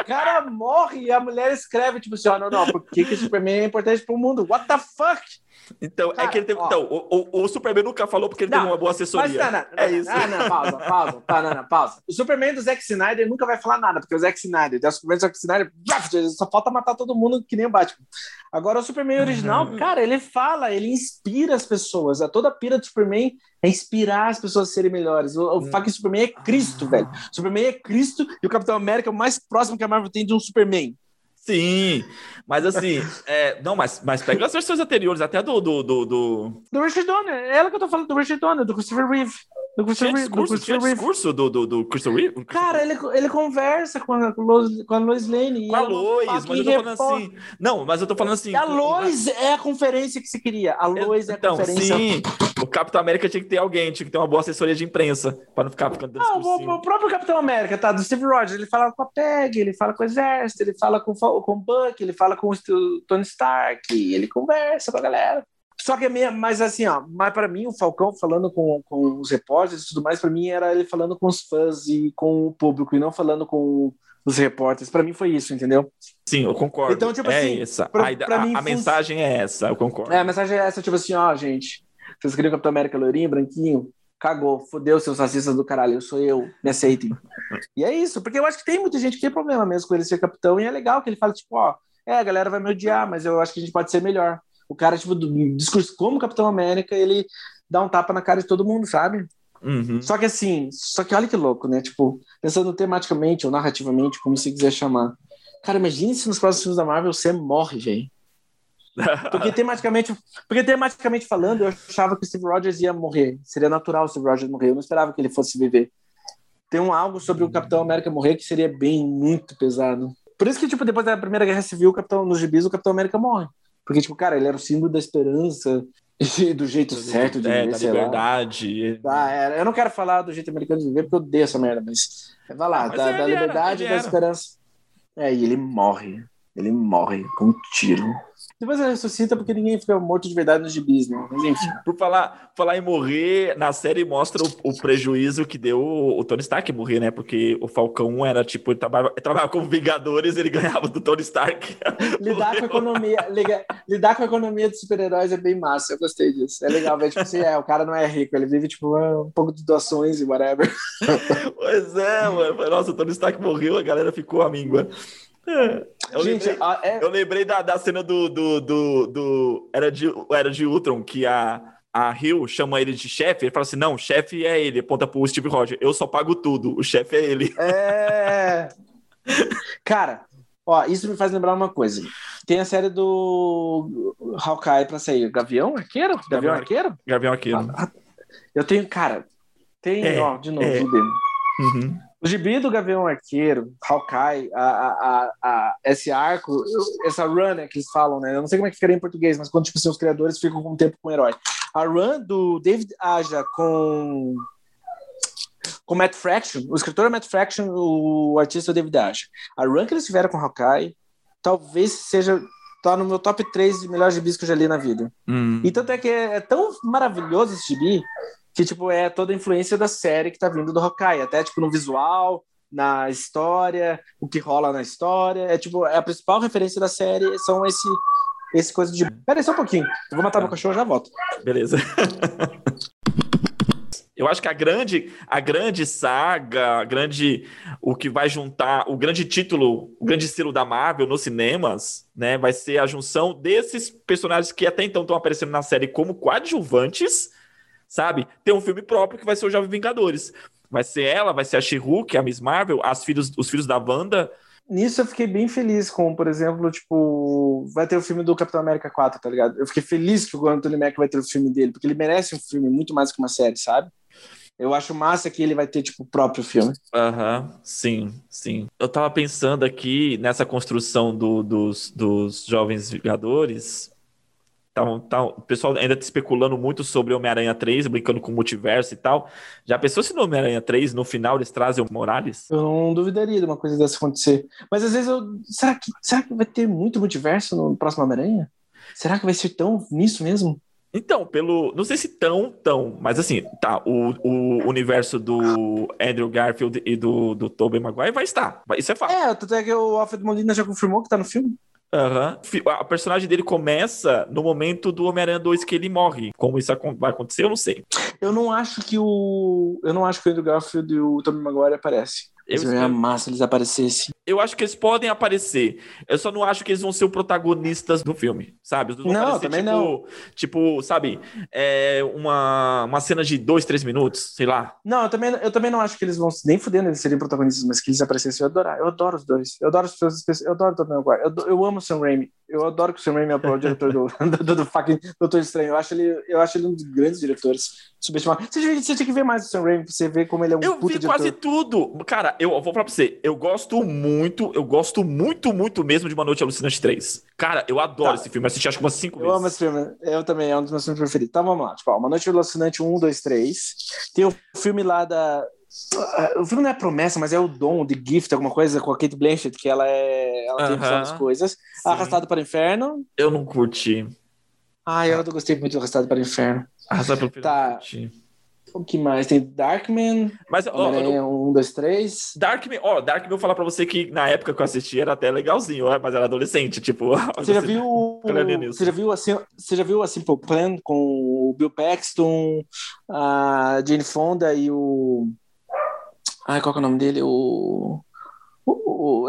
O cara morre e a mulher escreve, tipo assim: ó, não, não, por que, que o Superman é importante pro mundo? What the fuck? Então, é Cara, que ele teve. ó. então, o, o, o Superman nunca falou porque ele Não, teve uma boa Mas assessoria. não, não, não, é isso. Não, não, *laughs* pausa, pausa. Tá, não, pausa. O Superman do Zack Snyder nunca vai falar nada, porque o Zack Snyder, o Superman do Zack Snyder, só falta matar todo mundo que nem o Batman. Agora, o Superman original, Uhum. cara, ele fala, ele inspira as pessoas. A toda a pira do Superman é inspirar as pessoas a serem melhores. O, o fucking Superman é Cristo, velho. O Superman é Cristo e o Capitão América é o mais próximo que a Marvel tem de um Superman. Sim, mas assim, é, não, mas, mas pega as versões anteriores, até do. do, do, do- Do Richard Donner, é ela que eu tô falando, do Richard Donner, do Christopher Reeve. Do Christopher, tinha discurso, do tinha discurso do, do, do Christopher Reeve? Cara, ele, ele conversa com a, com a Lois Lane. Com a Lois, mas eu tô falando assim... Não, mas eu tô falando assim... A Lois é a conferência que você queria. A Lois é, é a então, conferência... sim. O Capitão América tinha que ter alguém, tinha que ter uma boa assessoria de imprensa, para não ficar ficando Não, o, o, próprio Capitão América, tá? Do Steve Rogers, ele fala com a PEG, ele fala com o Exército, ele fala com, com o Buck, ele fala com o Tony Stark, ele conversa com a galera. Só que é meio, mas assim, ó, mas para mim o Falcão falando com, com os repórteres e tudo mais, para mim era ele falando com os fãs e com o público e não falando com os repórteres. Para mim foi isso, entendeu? Sim, eu concordo. Então, tipo é assim, essa. Pra, pra a, mim, a mensagem é essa, eu concordo. É, a mensagem é essa, tipo assim, ó, gente, vocês queriam Capitão América loirinho, branquinho? Cagou, fodeu seus racistas do caralho, eu sou eu, me aceitem. *laughs* e é isso, porque eu acho que tem muita gente que tem problema mesmo com ele ser capitão, e é legal que ele fala, tipo, ó, é, a galera vai me odiar, mas eu acho que a gente pode ser melhor. O cara, tipo, do discurso como Capitão América, ele dá um tapa na cara de todo mundo, sabe? Uhum. Só que assim, só que olha que louco, né? Tipo, pensando tematicamente ou narrativamente, como você quiser chamar. Cara, imagine se nos próximos filmes da Marvel você morre, velho. *laughs* Porque tematicamente, porque tematicamente falando, eu achava que o Steve Rogers ia morrer. Seria natural o Steve Rogers morrer. Eu não esperava que ele fosse viver. Tem um algo sobre o Capitão América morrer que seria bem muito pesado. Por isso que, tipo, depois da Primeira Guerra Civil, o Capitão, nos gibis, o Capitão América morre. Porque, tipo, cara, ele era o símbolo da esperança *laughs* e do jeito do certo de é, viver, da liberdade. Ah, é, eu não quero falar do jeito americano de viver, porque eu odeio essa merda, mas vai lá, ah, da, da liberdade e da esperança. É, e ele morre. Ele morre com um tiro. Depois ele ressuscita porque ninguém fica morto de verdade nos gibis, né? Mas enfim. Por falar, falar em morrer, na série mostra o, o, prejuízo que deu o, Tony Stark morrer, né? Porque o Falcão era tipo, ele trabalhava, ele trabalhava como Vingadores, ele ganhava do Tony Stark. *laughs* lidar com a economia, lidar com a economia dos super-heróis é bem massa, eu gostei disso. É legal ver, tipo assim, é, o cara não é rico, ele vive, tipo, um pouco de doações e whatever. *laughs* pois é, mano. Nossa, o Tony Stark morreu, a galera ficou a míngua. Eu Gente, lembrei, a, é... eu lembrei da, da cena do, do, do, do, Era, de, Era de Ultron, que a, a Hill chama ele de chefe. Ele fala assim: não, chefe é ele. Aponta pro Steve Rogers. Eu só pago tudo. O chefe é ele. É. Cara, ó, isso me faz lembrar uma coisa. Tem a série do Hawkeye pra sair. Gavião Arqueiro? Gavião, Gavião Arqueiro? Gavião Arqueiro. Ah, eu tenho, cara, tem, é, ó, de novo, é. Uhum. O gibi do Gavião Arqueiro, Hawkeye, a, a, a, esse arco, essa run né, que eles falam, né? Eu não sei como é que ficaria em português, mas quando tipo, assim, os criadores ficam com um tempo com o herói. A run do David Aja com com Matt Fraction, o escritor é Matt Fraction, o artista é o David Aja. A run que eles tiveram com Hawkeye talvez seja tá no meu top 3 de melhores gibis que eu já li na vida. Hum. E tanto é que é, é tão maravilhoso esse gibi que tipo é toda a influência da série que tá vindo do Hawkeye, até tipo no visual, na história, o que rola na história, é tipo é a principal referência da série são esse esse coisa de Pera aí só um pouquinho. Eu vou matar meu cachorro já volto. Beleza. *laughs* Eu acho que a grande, a grande saga, a grande, o que vai juntar, o grande título, o grande estilo da Marvel nos cinemas, né, vai ser a junção desses personagens que até então estão aparecendo na série como coadjuvantes sabe? Tem um filme próprio que vai ser o Jovem Vingadores. Vai ser ela, vai ser a She-Hulk, a Miss Marvel, as filhos, os filhos da Wanda. Nisso eu fiquei bem feliz com, por exemplo, tipo, vai ter o filme do Capitão América 4, tá ligado? Eu fiquei feliz que o Anthony Mack vai ter o filme dele, porque ele merece um filme muito mais que uma série, sabe? Eu acho massa que ele vai ter, tipo, o próprio filme. Aham, uhum, sim, sim. Eu tava pensando aqui nessa construção do, dos, dos Jovens Vingadores, Tá, tá, o pessoal ainda tá especulando muito sobre Homem-Aranha 3, brincando com o multiverso e tal. Já pensou se no Homem-Aranha 3, no final, eles trazem o Morales? Eu não duvidaria de uma coisa dessa acontecer. Mas às vezes eu. Será que, será que vai ter muito multiverso no próximo Homem-Aranha? Será que vai ser tão nisso mesmo? Então, pelo. Não sei se tão, tão, mas assim, tá. O, o universo do Andrew Garfield e do, do Tobey Maguire vai estar. Isso é fato. É, até que o Alfred Molina já confirmou que tá no filme. Uhum. A personagem dele começa no momento do Homem-Aranha 2 que ele morre. Como isso vai acontecer, eu não sei. Eu não acho que o. Eu não acho que o Andrew Garfield e o Tobey Maguire aparecem. Eu seria massa eles aparecessem. Eu acho que eles podem aparecer. Eu só não acho que eles vão ser os protagonistas do filme, sabe? não, aparecer, também tipo, não. Tipo, sabe? É uma, uma cena de dois, três minutos, sei lá. Não, eu também, eu também não acho que eles vão nem fudendo eles seriam protagonistas, mas que eles aparecessem. Eu adoro, eu adoro os dois. Eu adoro os Eu adoro o Tobey Maguire. Eu, eu amo o Sam Raimi. Eu adoro que o Sam Raimi é o diretor do, *laughs* do, do, fucking Doutor Estranho. Eu acho, ele, eu acho ele um dos grandes diretores subestimado. Você, você tinha que ver mais o Sam Raimi pra você ver como ele é um Eu vi diretor. quase tudo. Cara, eu vou falar pra você. Eu gosto muito, eu gosto muito, muito mesmo de Uma Noite Alucinante 3. Cara, eu adoro tá. esse filme. Eu assisti acho que umas 5 vezes. Eu amo esse filme. Eu também, é um dos meus filmes preferidos. Então vamos lá. Tipo, Uma Noite Alucinante 1, 2, 3. Tem o filme lá da o filme não é promessa, mas é o dom, The Gift, alguma coisa com a Kate Blanchett, que ela é. Ela tem uh -huh. as coisas. Sim. Arrastado para o Inferno. Eu não curti. Ah, eu não gostei muito do Arrastado para o Inferno. Arrastado para o Inferno. Tá. O que mais? Tem Darkman. Mas, ó, não... um, dois, três. Darkman, ó, Darkman, eu vou falar pra você que na época que eu assisti era até legalzinho, ó, mas era adolescente, tipo. *laughs* Você já viu. Você já viu assim, você já viu a Simple Plan com o Bill Paxton, a Jane Fonda e o. Ai, qual que é o nome dele? O. O.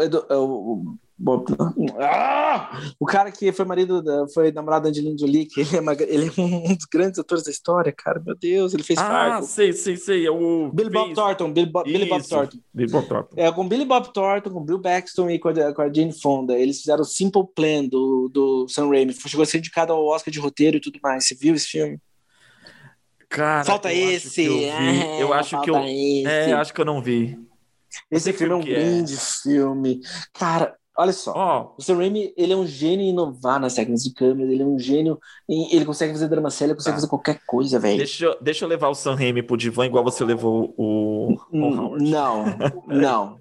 o, o, o ah! O cara que foi marido, da, foi namorado da Angelina Jolie, que ele é, uma, ele é, um dos grandes atores da história, cara. Meu Deus, ele fez Ah, Fargo. sei, sei, sei. É o Billy Bob Thornton. Billy, Bo Billy Bob Thornton. Billy Bob Thornton. É, com Billy Bob Thornton, com Bill Baxton e com a, com a Jane Fonda. Eles fizeram o Simple Plan do, do Sam Raimi. Chegou a ser indicado ao Oscar de roteiro e tudo mais. Você viu esse filme? Cara, falta eu esse. Acho eu, é, eu acho que eu. Esse. É, acho que eu não vi. Esse filme é um grande é. filme. Cara, Olha só, oh. o Sam Raimi, ele é um gênio em inovar nas técnicas de câmera, ele é um gênio, em, ele consegue fazer drama sério, ele consegue tá. fazer qualquer coisa, velho. Deixa, deixa eu levar o Sam Raimi pro divã igual você levou o, o. Não, *laughs* não.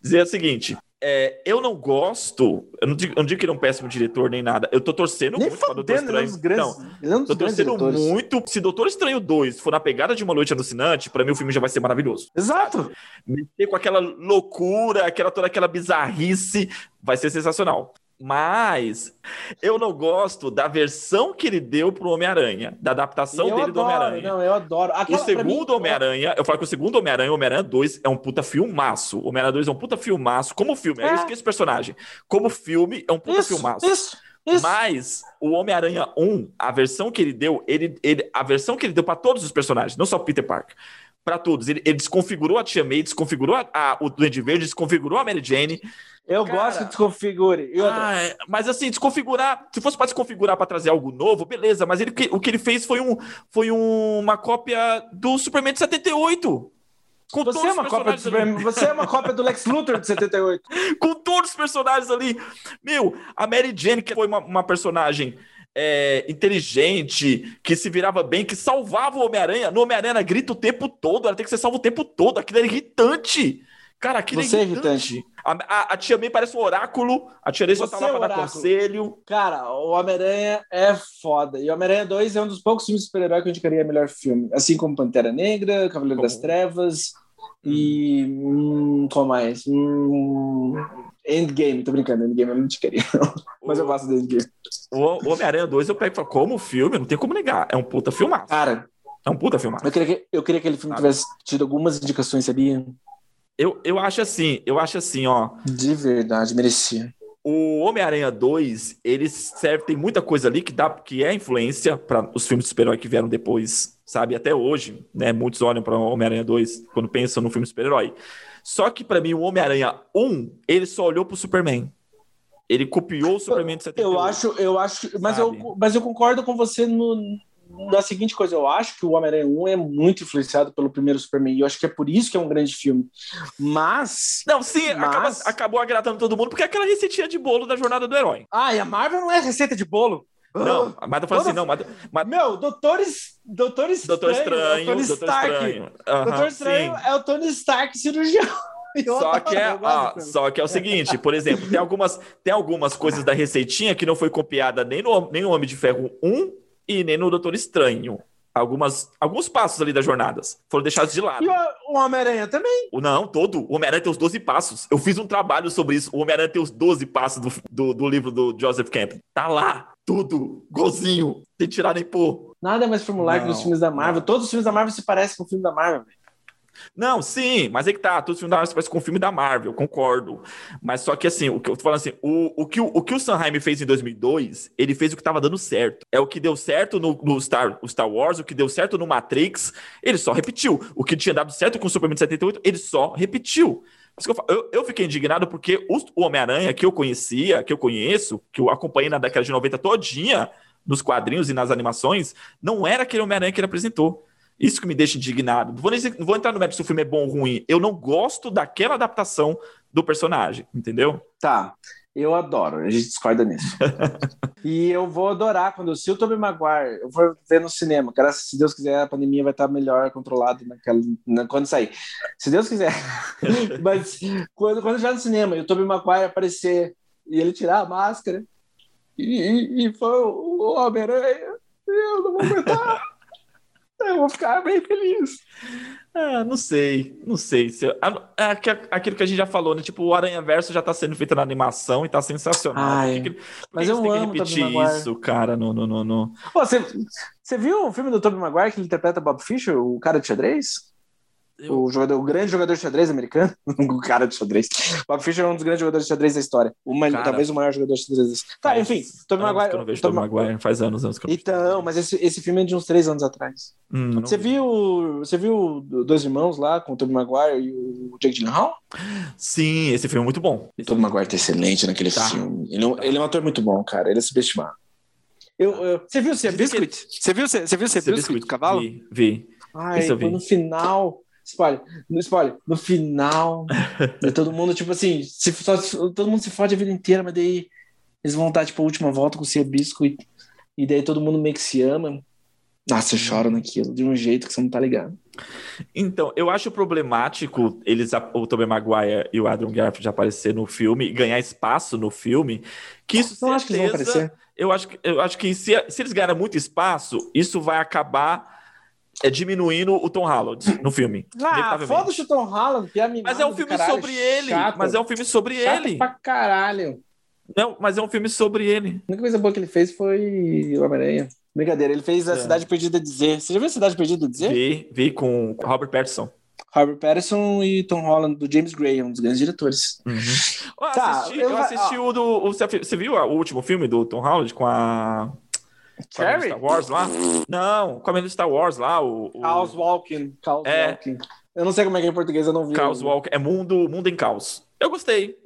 Dizer o seguinte, é, eu não gosto, eu não, digo, eu não digo que ele é um péssimo diretor nem nada. Eu tô torcendo nem muito pra Doutor Estranho. Ele grandes, não, é tô torcendo diretores. muito. Se Doutor Estranho 2 for na pegada de uma noite alucinante, pra mim o filme já vai ser maravilhoso. Exato. Meter com aquela loucura, aquela toda aquela bizarrice, vai ser sensacional. Mas eu não gosto da versão que ele deu pro Homem-Aranha, da adaptação eu dele do Homem-Aranha. Não, eu adoro. Aquela, o segundo Homem-Aranha, eu falo que o segundo Homem-Aranha, Homem-Aranha 2 é um puta filmaço. O Homem-Aranha 2 é um puta filmaço. Como filme, é. eu esqueço o personagem. Como filme, é um puta isso, filmaço. Isso, isso. Mas o Homem-Aranha 1, a versão que ele deu, ele, ele, a versão que ele deu para todos os personagens, não só Peter Parker para todos. Ele, ele, desconfigurou a Tia May, desconfigurou a, a, o Duende Verde, desconfigurou a Mary Jane. Eu Cara, gosto que desconfigure. Ah, é, mas assim, desconfigurar. Se fosse para desconfigurar para trazer algo novo, beleza. Mas ele, o que ele fez foi, um, foi um, uma cópia do Superman de 78. Com você, é uma cópia do Superman, você é uma cópia do Lex Luthor de 78. *laughs* Com todos os personagens ali. Meu, a Mary Jane, que foi uma, uma personagem é, inteligente, que se virava bem, que salvava o Homem-Aranha. No Homem-Aranha grita o tempo todo, ela tem que ser salva o tempo todo. Aquilo é irritante. Cara, aquilo Você é irritante. irritante. A, a, a, tia May parece um oráculo. A tia May só tá lá pra dar conselho. Cara, o Homem-Aranha é foda. E o Homem-Aranha 2 é um dos poucos filmes de super-herói que eu indicaria melhor filme. Assim como Pantera Negra, Cavaleiro como? das Trevas. E. Hum, qual mais? Hum, Endgame, tô brincando, Endgame eu não te queria, *laughs* mas eu gosto do Endgame. O Homem-Aranha 2 eu pego e falo, como filme? Não tem como negar, é um puta filmaço. Cara, é um puta filmaço. Eu queria que, eu queria que aquele filme tivesse tido algumas indicações, sabia? Eu, eu acho assim, eu acho assim, ó. De verdade, merecia. O Homem-Aranha 2, ele serve, tem muita coisa ali que dá, que é influência para os filmes de super-herói que vieram depois, sabe? Até hoje, né? Muitos olham para o Homem-Aranha 2 quando pensam no filme de super-herói. Só que para mim o Homem-Aranha 1, ele só olhou pro Superman. Ele copiou o Superman de 78. Eu acho, eu acho, mas eu, mas eu concordo com você no, na seguinte coisa, eu acho que o Homem-Aranha 1 é muito influenciado pelo primeiro Superman, e eu acho que é por isso que é um grande filme. Mas. Não, sim, mas... Acaba, acabou agradando todo mundo, porque é aquela receitinha de bolo da jornada do herói. Ah, e a Marvel não é receita de bolo. Não, mas eu falo assim, não, mas, mas... Meu, Doutores, Doutor Estranho. Doutor Estranho, Doutor Stark. Estranho. Uhum, Doutor Estranho sim. é o Tony Stark cirurgião. *laughs* Só que, é, ó, só que é o seguinte, por exemplo, tem algumas, tem algumas coisas da receitinha que não foi copiada nem no, nem no Homem de Ferro 1 e nem no Doutor Estranho. Algumas, alguns passos ali das jornadas foram deixados de lado. E o Homem-Aranha também? O, não, todo. O Homem-Aranha tem os 12 passos. Eu fiz um trabalho sobre isso. O Homem-Aranha tem os 12 passos do, do, do livro do Joseph Campbell. Tá lá. Tudo, golzinho, sem tirar nem pôr. Nada mais formular que nos filmes da Marvel. Não. Todos os filmes da Marvel se parecem com o filme da Marvel. Não, sim, mas é que tá, todos os filmes da Marvel se parecem com o filme da Marvel, concordo. Mas só que assim, o que eu tô falando assim, o, o, que, o, o que o Sanheim fez em 2002, ele fez o que tava dando certo. É o que deu certo no, no Star, Star Wars, o que deu certo no Matrix, ele só repetiu. O que tinha dado certo com o Superman de 78, ele só repetiu. Isso que eu, eu, eu fiquei indignado porque o, Homem-Aranha que eu conhecia, que eu conheço, que eu acompanhei na década de 90 todinha, nos quadrinhos e nas animações, não era aquele Homem-Aranha que ele apresentou. Isso que me deixa indignado. Não vou, dizer, não vou entrar no mérito se o filme é bom ou ruim. Eu não gosto daquela adaptação do personagem, entendeu? Tá. Eu adoro, a gente discorda nisso. *laughs* e eu vou adorar quando se o Tobey Maguire, eu vou ver no cinema, graças se Deus quiser, a pandemia vai estar melhor controlada naquela, na, quando sair. Se Deus quiser. *laughs* Mas quando, quando já no cinema e o Tobey Maguire aparecer e ele tirar a máscara e, e, e for o Homem-Aranha, eu não vou aguentar. *laughs* eu vou ficar bem feliz. Ah, não sei, não sei. Se, é aquilo que a gente já falou, né? Tipo, o Aranha Verso já tá sendo feito na animação e tá sensacional. Ai, que, mas eu amo que repetir isso, cara, no, no, no, no... você, você viu o filme do Tobey Maguire que ele interpreta Bob Fischer, o cara de xadrez? Eu... O, jogador, o grande jogador de xadrez americano, *laughs* o cara de xadrez. Bob Fischer é um dos grandes jogadores de xadrez da história. Uma, cara, talvez o maior jogador de xadrez. Tá, enfim, Tobey Maguire. Eu não vejo Tobey Maguire, faz anos, anos que eu Então, mas esse, esse filme é de uns três anos atrás. Hum, você, viu, você viu Dois Irmãos lá com o Tobey Maguire e o Jake Gyllenhaal? Sim, esse filme é muito bom. O Tobey Maguire tá excelente naquele tá. filme. Ele, é ele é um ator muito bom, cara. Ele é subestimado. Eu, eu, você viu o Biscuit? Você viu, você viu o Biscuit, cavalo? Vi, vi. Ai, no final Spoiler, no spoiler, no final, todo mundo, tipo assim, se, só, todo mundo se fode a vida inteira, mas daí eles vão dar, tipo, a última volta com o Ciabisco e, e daí todo mundo meio que se ama. Nossa, choro naquilo, de um jeito que você não tá ligado. Então, eu acho problemático eles, o Tobey Maguire e o Adam Garfield aparecer no filme, ganhar espaço no filme, que isso não certeza, acho que eles vão aparecer. Eu acho, eu acho que se, se eles ganharem muito espaço, isso vai acabar é diminuindo o Tom Holland no filme. Ah, foda-se o Tom Holland, que é Mas é um filme caralho, sobre ele. Chato, mas é um filme sobre chato ele. pra caralho. Não, mas é um filme sobre ele. A única coisa boa que ele fez foi o Homem-Aranha. Brincadeira, ele fez A é. Cidade Perdida de Dizer. Você já viu A Cidade Perdida de Dizer? Vi, vi com Robert Pattinson. Robert Pattinson e Tom Holland, do James Gray, um dos grandes diretores. Uhum. Eu tá, assisti, eu, eu assisti o do. O, você viu o último filme do Tom Holland com a. Cherry? Star Wars lá? Não, com a do Star Wars lá. O, o... Chaos Walking. Chaos é... Walking. Eu não sei como é que é em português, eu não vi. Chaos Walking. É mundo, mundo em caos. Eu gostei.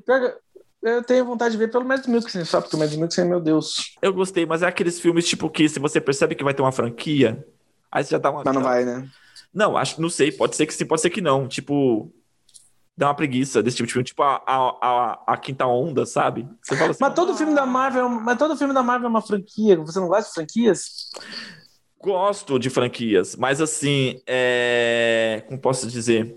Eu tenho vontade de ver pelo Mads Mikkelsen, só porque o Mads Mikkelsen, meu Deus. Eu gostei, mas é aqueles filmes tipo que se você percebe que vai ter uma franquia, aí você já dá uma... Mas não vai, né? Não, acho, não sei, pode ser que sim, pode ser que não. Tipo, dá uma preguiça desse tipo de filme, tipo a, a, a, a quinta onda, sabe? Você fala assim, mas todo ah, filme da Marvel, mas todo filme da Marvel é uma franquia. Você não gosta de franquias? Gosto de franquias, mas assim, é... como posso dizer?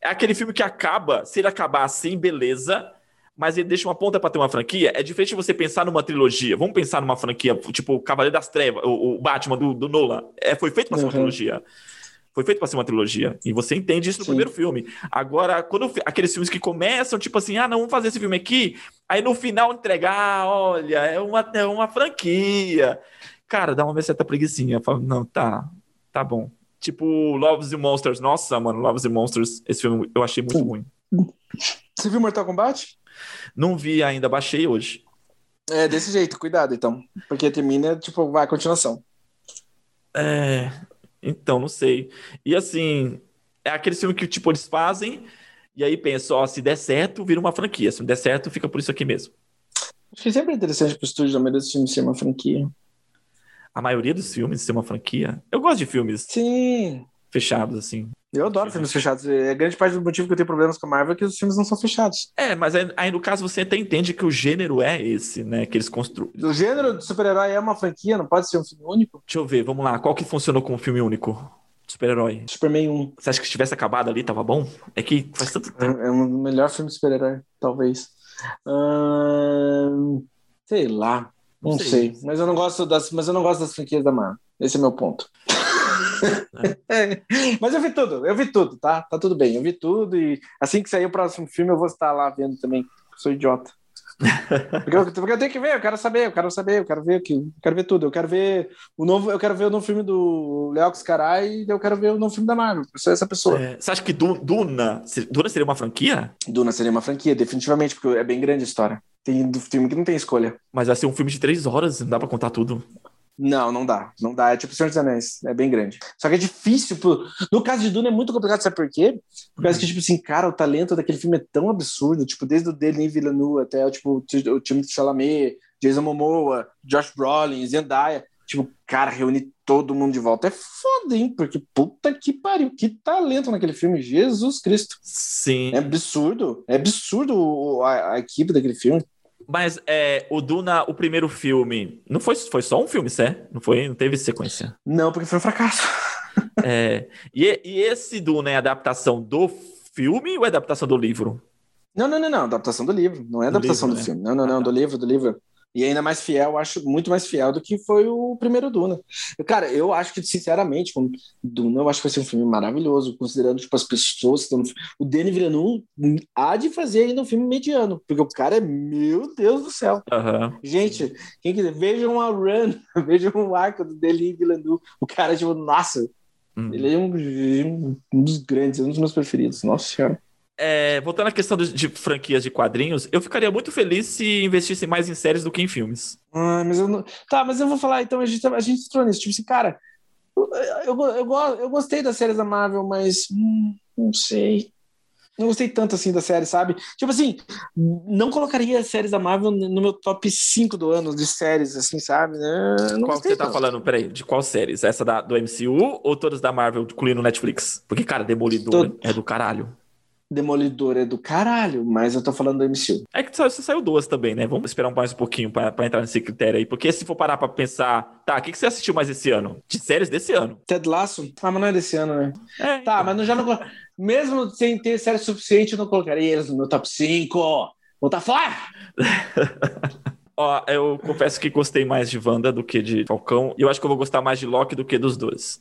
É aquele filme que acaba, se ele acabar assim, beleza, mas ele deixa uma ponta para ter uma franquia. É diferente de você pensar numa trilogia. Vamos pensar numa franquia, tipo Cavaleiro das Trevas, o, o Batman do, do Nolan. É, foi feito para ser uma uhum. trilogia. Foi feito para ser uma trilogia. E você entende isso no Sim. primeiro filme. Agora, quando aqueles filmes que começam, tipo assim, ah, não, vamos fazer esse filme aqui, aí no final entregar, ah, olha, é uma, é uma franquia. Cara, dá uma certa preguiçinha. Fala, não, tá, tá bom. Tipo, Loves and Monsters. Nossa, mano, Loves and Monsters, esse filme eu achei muito ruim. Você viu Mortal Kombat? Não vi ainda, baixei hoje. É, desse jeito, cuidado então. Porque termina, tipo, vai a continuação. É, então, não sei. E assim, é aquele filme que, tipo, eles fazem e aí pensa, ó, se der certo, vira uma franquia. Se não der certo, fica por isso aqui mesmo. Acho que sempre é interessante pro estúdio da maioria dos filmes ser uma franquia. A maioria dos filmes ser uma franquia? Eu gosto de filmes. Sim. Fechados, assim. Eu adoro filmes fechados. É grande parte do motivo que eu tenho problemas com a Marvel é que os filmes não são fechados. É, mas aí, aí no caso você até entende que o gênero é esse, né? Que eles construem. O gênero de super-herói é uma franquia, não pode ser um filme único? Deixa eu ver, vamos lá. Qual que funcionou como filme único? Super-herói. Superman 1. Você acha que se tivesse acabado ali, tava bom? É que faz tanto tempo. É, é o melhor filme de super-herói, talvez. Hum, sei lá. Não, não sei. sei. Mas eu não gosto das, mas eu não gosto das franquias da Marvel. Esse é meu ponto. É. Mas eu vi tudo, eu vi tudo, tá? Tá tudo bem, eu vi tudo e assim que sair o próximo filme eu vou estar lá vendo também. Sou idiota. Porque eu, porque eu, tenho que ver, eu quero saber, eu quero saber, eu quero ver aqui, eu quero ver tudo, eu quero ver o novo, eu quero ver o novo filme do Leox Carai e eu quero ver o novo filme da Marvel. Eu sou essa pessoa. É, você acha que Duna, Duna seria uma franquia? Duna seria uma franquia, definitivamente, porque é bem grande a história. Tem filme que não tem escolha. Mas vai ser um filme de três horas, não dá pra contar tudo. Não, não dá. Não dá. É tipo Senhor dos Anéis. É bem grande. Só que é difícil. Pro... No caso de Duna é muito complicado, sabe por quê? Por causa que, tipo assim, cara, o talento daquele filme é tão absurdo. Tipo, desde o Denis Villeneuve até tipo, o time de Chalamet, Jason Momoa, Josh Brolin, Zendaya. Tipo, cara, reunir todo mundo de volta é foda, hein? Porque puta que pariu, que talento naquele filme, Jesus Cristo. Sim. É absurdo, é absurdo a, a equipe daquele filme. Mas é, o Duna, o primeiro filme, não foi, foi só um filme, certo? Não foi, não teve sequência. Não, porque foi um fracasso. *laughs* é, e, e esse Duna é adaptação do filme ou é adaptação do livro? Não, não, não, não, adaptação do livro, não é adaptação do, livro, do né? filme. Não, não, não, ah, tá. do livro, do livro. E ainda mais fiel, acho muito mais fiel do que foi o primeiro Duna. Cara, eu acho que, sinceramente, como Duna, eu acho que vai ser um filme maravilhoso, considerando tipo, as pessoas que estão. O Denis Villeneuve há de fazer ainda um filme mediano, porque o cara é, meu Deus do céu. Uhum. Gente, quem quiser, vejam a Run, *laughs* vejam o arco do Denis Villeneuve. O cara, tipo, nossa, uhum. ele é um, um dos grandes, um dos meus preferidos. Nossa Senhora. É, voltando à questão de, de, franquias de quadrinhos, eu ficaria muito feliz se investissem mais em séries do que em filmes. Ah, mas eu não... Tá, mas eu vou falar, então, a gente, a gente entrou nisso. Tipo assim, cara, eu, eu, eu, eu gostei das séries da Marvel, mas hum, não sei. Não gostei tanto assim da série, sabe? Tipo assim, não colocaria as séries da Marvel no meu top 5 do ano de séries, assim, sabe? Não qual você tá tanto. falando? Peraí, de qual séries? Essa da, do MCU ou todas da Marvel, incluindo Netflix? Porque, cara, Demolidor Tô... é do caralho. Demolidor é do caralho, mas eu tô falando do MCU. É que só saiu duas também, né? Vamos esperar mais um pouquinho pra, pra entrar nesse critério aí. Porque se for parar pra pensar, tá, o que, que você assistiu mais esse ano? De séries desse ano. Ted Lasso? Ah, mas não é desse ano, né? É, tá, então. mas não, já não. Mesmo sem ter série suficiente, eu não colocaria eles no meu top 5. Volta fora! *laughs* Ó, eu confesso que gostei mais de Wanda do que de Falcão. E eu acho que eu vou gostar mais de Loki do que dos dois.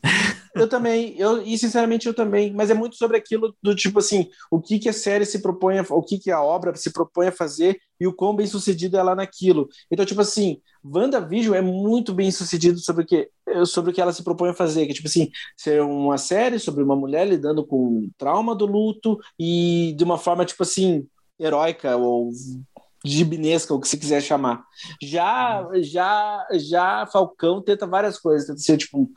eu também, eu, e sinceramente eu também. Mas é muito sobre aquilo do tipo assim, o que, que a série se propõe, a, o que, que a obra se propõe a fazer e o quão bem sucedido é lá naquilo. Então, tipo assim, WandaVision é muito bem sucedido sobre o que, sobre o que ela se propõe a fazer. Que, tipo assim, ser uma série sobre uma mulher lidando com o trauma do luto e de uma forma, tipo assim, heróica ou gibinesca, o que você quiser chamar. Já, já, já Falcão tenta várias coisas, tenta ser tipo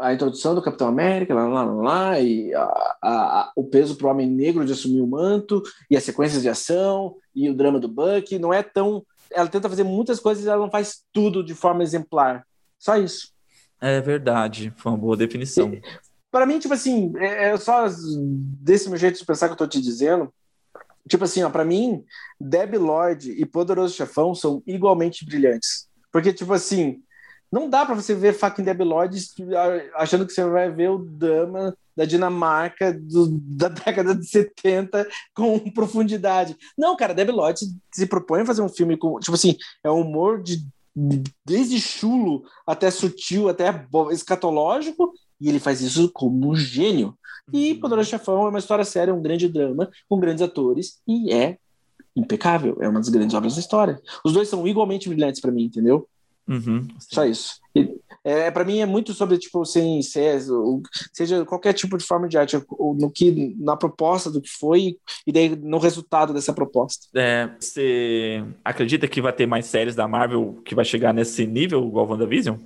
a introdução do Capitão América, lá, lá, lá, lá e a, a, o peso para o homem negro de assumir o manto, e as sequências de ação, e o drama do Buck, não é tão... Ela tenta fazer muitas coisas e ela não faz tudo de forma exemplar. Só isso. É verdade, foi uma boa definição. Para mim, tipo assim, é, é só desse meu jeito de pensar que eu tô te dizendo, Tipo assim, ó, pra mim, Deb Lloyd e Poderoso Chefão são igualmente brilhantes. Porque, tipo assim, não dá para você ver fucking Deb Lloyd achando que você vai ver o drama da Dinamarca do, da década de 70 com profundidade. Não, cara, Deb Lloyd se propõe a fazer um filme com, tipo assim, é um humor de desde chulo até sutil, até escatológico, e ele faz isso como um gênio. E uhum. Poderoso Chefão é uma história séria, um grande drama, com grandes atores, e é impecável. É uma das grandes obras da história. Os dois são igualmente brilhantes para mim, entendeu? Uhum, Só isso. É, para mim é muito sobre tipo sem seja qualquer tipo de forma de arte, no que na proposta do que foi e daí no resultado dessa proposta. É, você acredita que vai ter mais séries da Marvel que vai chegar nesse nível igual WandaVision?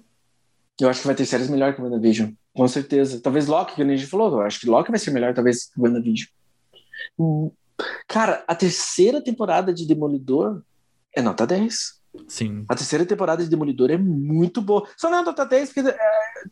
Eu acho que vai ter séries melhor que WandaVision. Com certeza. Talvez Loki, que a gente falou. Eu acho que Loki vai ser melhor, talvez, que WandaVision. Hum, cara, a terceira temporada de Demolidor é nota 10. Sim. A terceira temporada de Demolidor é muito boa. Só não é nota 10 porque é,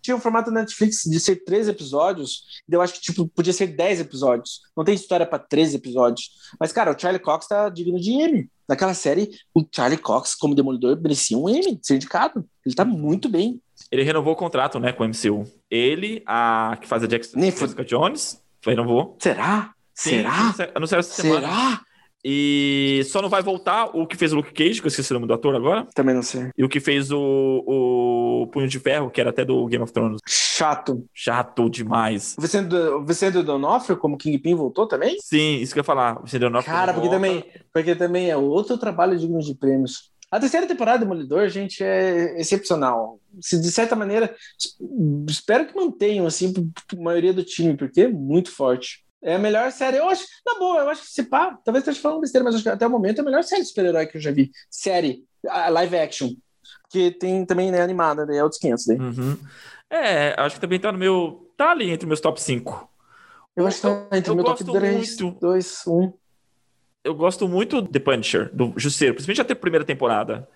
tinha um formato Netflix de ser 13 episódios. E eu acho que tipo, podia ser 10 episódios. Não tem história para 13 episódios. Mas, cara, o Charlie Cox tá digno de M. Naquela série, o Charlie Cox, como Demolidor, merecia um M, ser indicado. Ele tá muito bem. Ele renovou o contrato, né, com o MCU. Ele, a que faz a Jackson, Jessica Jones, renovou. Será? Sim, Será? Anunciaram essa semana. Será? E só não vai voltar o que fez o Luke Cage, que eu esqueci o nome do ator agora. Também não sei. E o que fez o, o Punho de Ferro, que era até do Game of Thrones. Chato. Chato demais. O Vicente, o Vicente Donofrio, como Kingpin, voltou também? Sim, isso que eu ia falar. O Vicente Donofrio Cara, porque também, porque também é outro trabalho digno de prêmios. A terceira temporada do Demolidor, gente, é excepcional. Se, de certa maneira, espero que mantenham, assim, a maioria do time, porque é muito forte. É a melhor série. Eu acho, na boa, eu acho que se pá, talvez esteja falando besteira, mas acho que até o momento é a melhor série de super-herói que eu já vi. Série, live action. porque tem também, né, animada, né? É outros 500, né? Uhum. É, acho que também tá no meu. Tá ali entre meus top 5. Eu acho que tá entre o meu top 3, 2, 1 eu gosto muito de The Punisher, do Justiceiro, principalmente até a primeira temporada.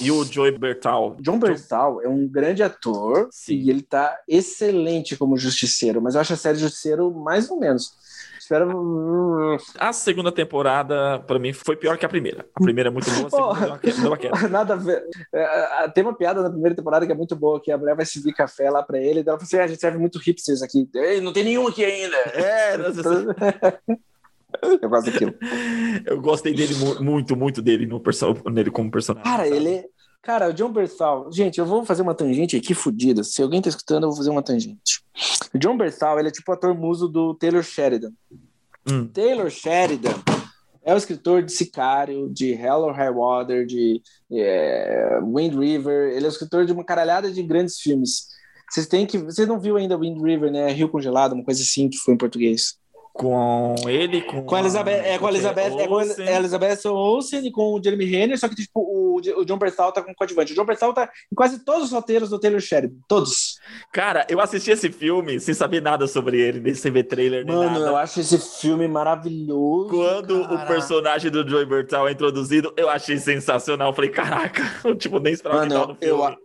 E o Joey Bertal. John Bertal é um grande ator Sim. e ele tá excelente como Justiceiro, mas eu acho a série Justiceiro mais ou menos. Espero. A segunda temporada, para mim, foi pior que a primeira. A primeira é muito boa, a segunda oh, é Nada a ver. É, tem uma piada na primeira temporada que é muito boa, que a mulher vai servir café lá pra ele, e ela fala assim: ah, a gente serve muito hipsters aqui. Ei, não tem nenhum aqui ainda. É, *laughs* *laughs* Eu gosto daquilo. Eu gostei dele muito, muito dele no nele como personagem. Cara, ele. É, cara, o John Berthal. Gente, eu vou fazer uma tangente aqui fodida. Se alguém tá escutando, eu vou fazer uma tangente. O John Berthal, ele é tipo o ator muso do Taylor Sheridan. Hum. Taylor Sheridan é o escritor de Sicário, de Hell or High Water, de é, Wind River. Ele é o escritor de uma caralhada de grandes filmes. Vocês têm que. Vocês não viu ainda Wind River, né? Rio Congelado, uma coisa assim que foi em português com ele, com, com a Elizabeth, é com a Elizabeth, é com a Elizabeth Olsen e com o Jeremy Renner, só que tipo, o, o John Bertal tá com o coadjuvante. O John Bertal tá em quase todos os roteiros do Taylor Sheridan, todos. Cara, eu assisti esse filme sem saber nada sobre ele, nem sem ver trailer nem Mano, nada. eu acho esse filme maravilhoso. Quando cara. o personagem do Joey Bertal é introduzido, eu achei sensacional. Eu falei, caraca, *laughs* eu tipo nem esperava Mano, no filme.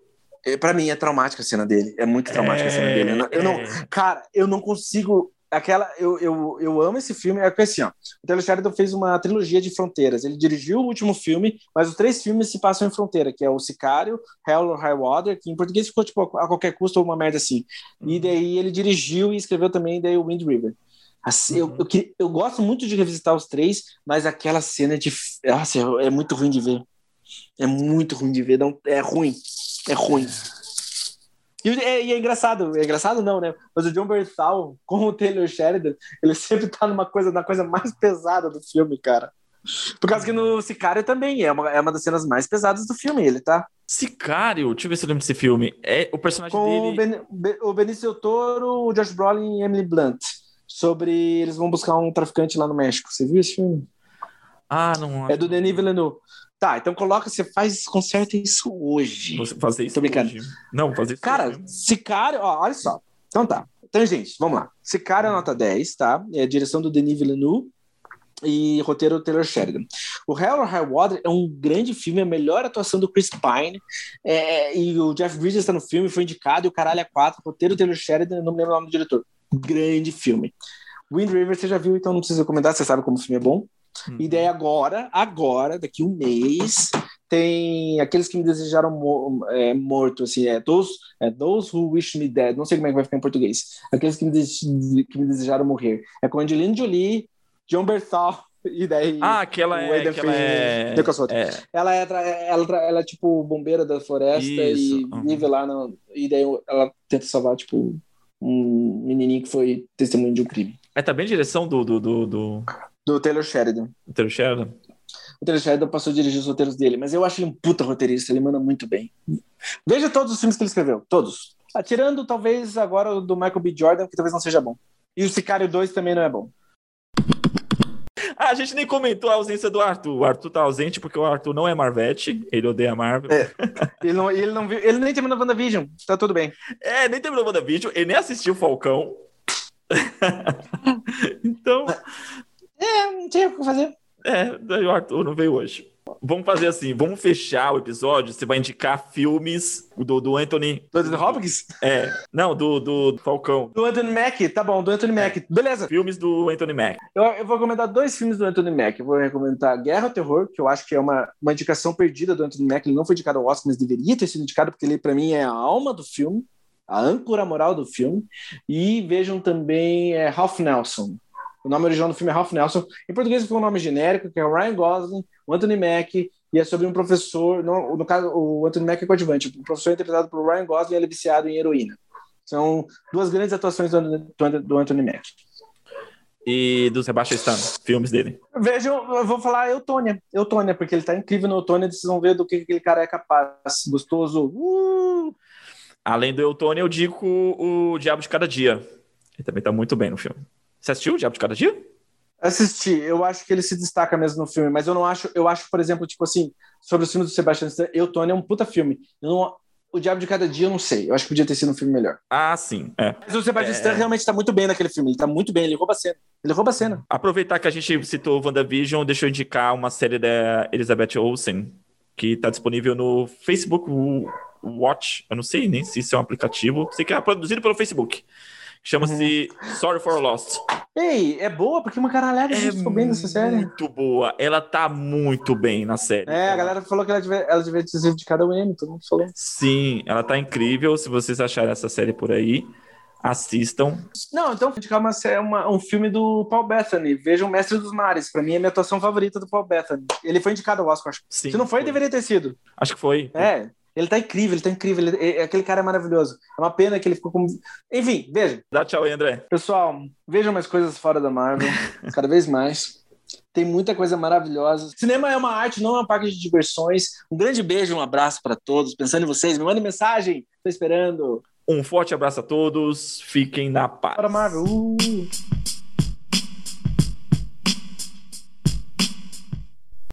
Eu, Pra mim é traumática a cena dele. É muito traumática é, a cena dele. Eu não, eu não, é. cara, eu não consigo aquela eu, eu, eu amo esse filme é porque assim ó, o Taylor Sheridan fez uma trilogia de fronteiras. Ele dirigiu o último filme mas os três filmes se passam em fronteira que é o Sicário Hell or High Water que em português ficou tipo a qualquer custo ou uma merda assim. E uhum. daí ele dirigiu e escreveu também daí o Wind River. Assim, uhum. eu, eu, eu, gosto muito de revisitar os três mas aquela cena de nossa, é muito ruim de ver. É muito ruim de ver não é ruim é ruim e é, e é, engraçado, é engraçado não, né? Mas o John Berthal, com o Taylor Sheridan, ele sempre tá numa coisa, na coisa mais pesada do filme, cara. Por causa que no Sicário também é uma, é uma das cenas mais pesadas do filme, ele tá. Sicário? Deixa eu ver se eu lembro desse filme. É o personagem com dele. O, ben, o Benício Toro, o Josh Brolin e Emily Blunt. Sobre eles vão buscar um traficante lá no México. Você viu esse filme? Ah, não. É do Denis Villeneuve. Tá, então coloca, você faz, conserta isso hoje. Você fazer isso Tô brincando. hoje. Não, fazer isso Cara, hoje. Sicário, ó, olha só. Então tá. Então, gente, vamos lá. Sicário é nota 10, tá? É a direção do Denis Villeneuve e roteiro do Taylor Sheridan. O Hell or High Water é um grande filme, a melhor atuação do Chris Pine, é, e o Jeff Bridges está no filme, foi indicado, e o caralho é 4, roteiro do Taylor Sheridan, não me lembro o nome do diretor. Grande filme. Wind River você já viu, então não precisa comentar, você sabe como o filme é bom. Uhum. E daí agora, agora, daqui um mês, tem aqueles que me desejaram mo é, morto, assim, é those, é those Who Wish Me Dead, não sei como é que vai ficar em português. Aqueles que me, que me desejaram morrer. É com Angelina Jolie, John Berthal *laughs* e daí ah aquela é, aquela é, é, ela é ela, ela é tipo bombeira da floresta Isso. e uhum. vive lá no, e daí ela tenta salvar tipo um menininho que foi testemunho de um crime é também direção do, do, do, do... Do Taylor Sheridan. O Taylor Sheridan? O Taylor Sheridan passou a dirigir os roteiros dele, mas eu acho ele um puta roteirista, ele manda muito bem. Veja todos os filmes que ele escreveu, todos. Atirando talvez agora o do Michael B. Jordan, que talvez não seja bom. E o Sicário 2 também não é bom. Ah, a gente nem comentou a ausência do Arthur. O Arthur tá ausente porque o Arthur não é Marvete, ele odeia a Marvel. É. Ele, não, ele, não viu, ele nem terminou WandaVision, tá tudo bem. É, nem terminou WandaVision, ele nem assistiu Falcão. *laughs* então. É, não tinha o que fazer. É, daí o Arthur não veio hoje. Vamos fazer assim, vamos fechar o episódio. Você vai indicar filmes do, do Anthony. Do Anthony Hopkins? É. Não, do, do Falcão. Do Anthony Mack, tá bom, do Anthony Mack. Beleza. Filmes do Anthony Mack. Eu, eu, vou recomendar dois filmes do Anthony Mack. Eu vou recomendar Guerra ao Terror, que eu acho que é uma, uma indicação perdida do Anthony Mack. Ele não foi indicado ao Oscar, mas deveria ter sido indicado, porque ele, para mim, é a alma do filme a âncora moral do filme. E vejam também é, Ralph Nelson. O nome original do filme é Ralph Nelson. Em português ficou um nome genérico, que é o Ryan Gosling, o Anthony Mack, e é sobre um professor, no, no caso, o Anthony Mack é coadjuvante, o professor é interpretado por Ryan Gosling, ele é viciado em heroína. São duas grandes atuações do, do, Anthony Mack. E do Sebastian Stan, filmes dele. Vejam, eu vou falar Eutônia, Eutônia, porque ele tá incrível no Eutônia, vocês vão ver do que aquele cara é capaz. Gostoso. Uh! Além do Eutônia, eu digo o Diabo de Cada Dia. Ele também tá muito bem no filme. Você assistiu o Diabo de Cada Dia? Assisti, eu acho que ele se destaca mesmo no filme, mas eu não acho, eu acho, por exemplo, tipo assim, sobre os filmes do Sebastian Stan, Eu, Tony é um puta filme. Não, o Diabo de Cada Dia, eu não sei. Eu acho que podia ter sido um filme melhor. Ah, sim. É. Mas o Sebastian é... Stan realmente tá muito bem naquele filme. Ele tá muito bem, ele rouba a cena. Ele rouba a cena. Aproveitar que a gente citou o WandaVision, deixa eu indicar uma série da Elizabeth Olsen, que tá disponível no Facebook Watch. Eu não sei nem se isso é um aplicativo. Sei que é produzido pelo Facebook. Chama-se uhum. Sorry for Lost. Ei, é boa, porque uma caralhada é ficou bem nessa série. Muito boa. Ela tá muito bem na série. É, a galera falou que ela devia, ela devia ter sido de cada Emmy, todo mundo falou. Sim, ela tá incrível. Se vocês acharem essa série por aí, assistam. Não, então vou indicar uma, uma, um filme do Paul Bethany. Vejam Mestre dos Mares. Pra mim é a minha atuação favorita do Paul Bethany. Ele foi indicado ao Oscar, acho. Sim, Se não foi, foi, deveria ter sido. Acho que foi. É. Ele tá incrível, ele tá incrível. Ele, ele, aquele cara é maravilhoso. É uma pena que ele ficou com. Enfim, veja. Dá tchau aí, André. Pessoal, vejam mais coisas fora da Marvel, *laughs* cada vez mais. Tem muita coisa maravilhosa. Cinema é uma arte, não é uma paga de diversões. Um grande beijo, um abraço para todos. Pensando em vocês, me mandem mensagem. Tô esperando. Um forte abraço a todos. Fiquem na paz. Para Marvel. Uh.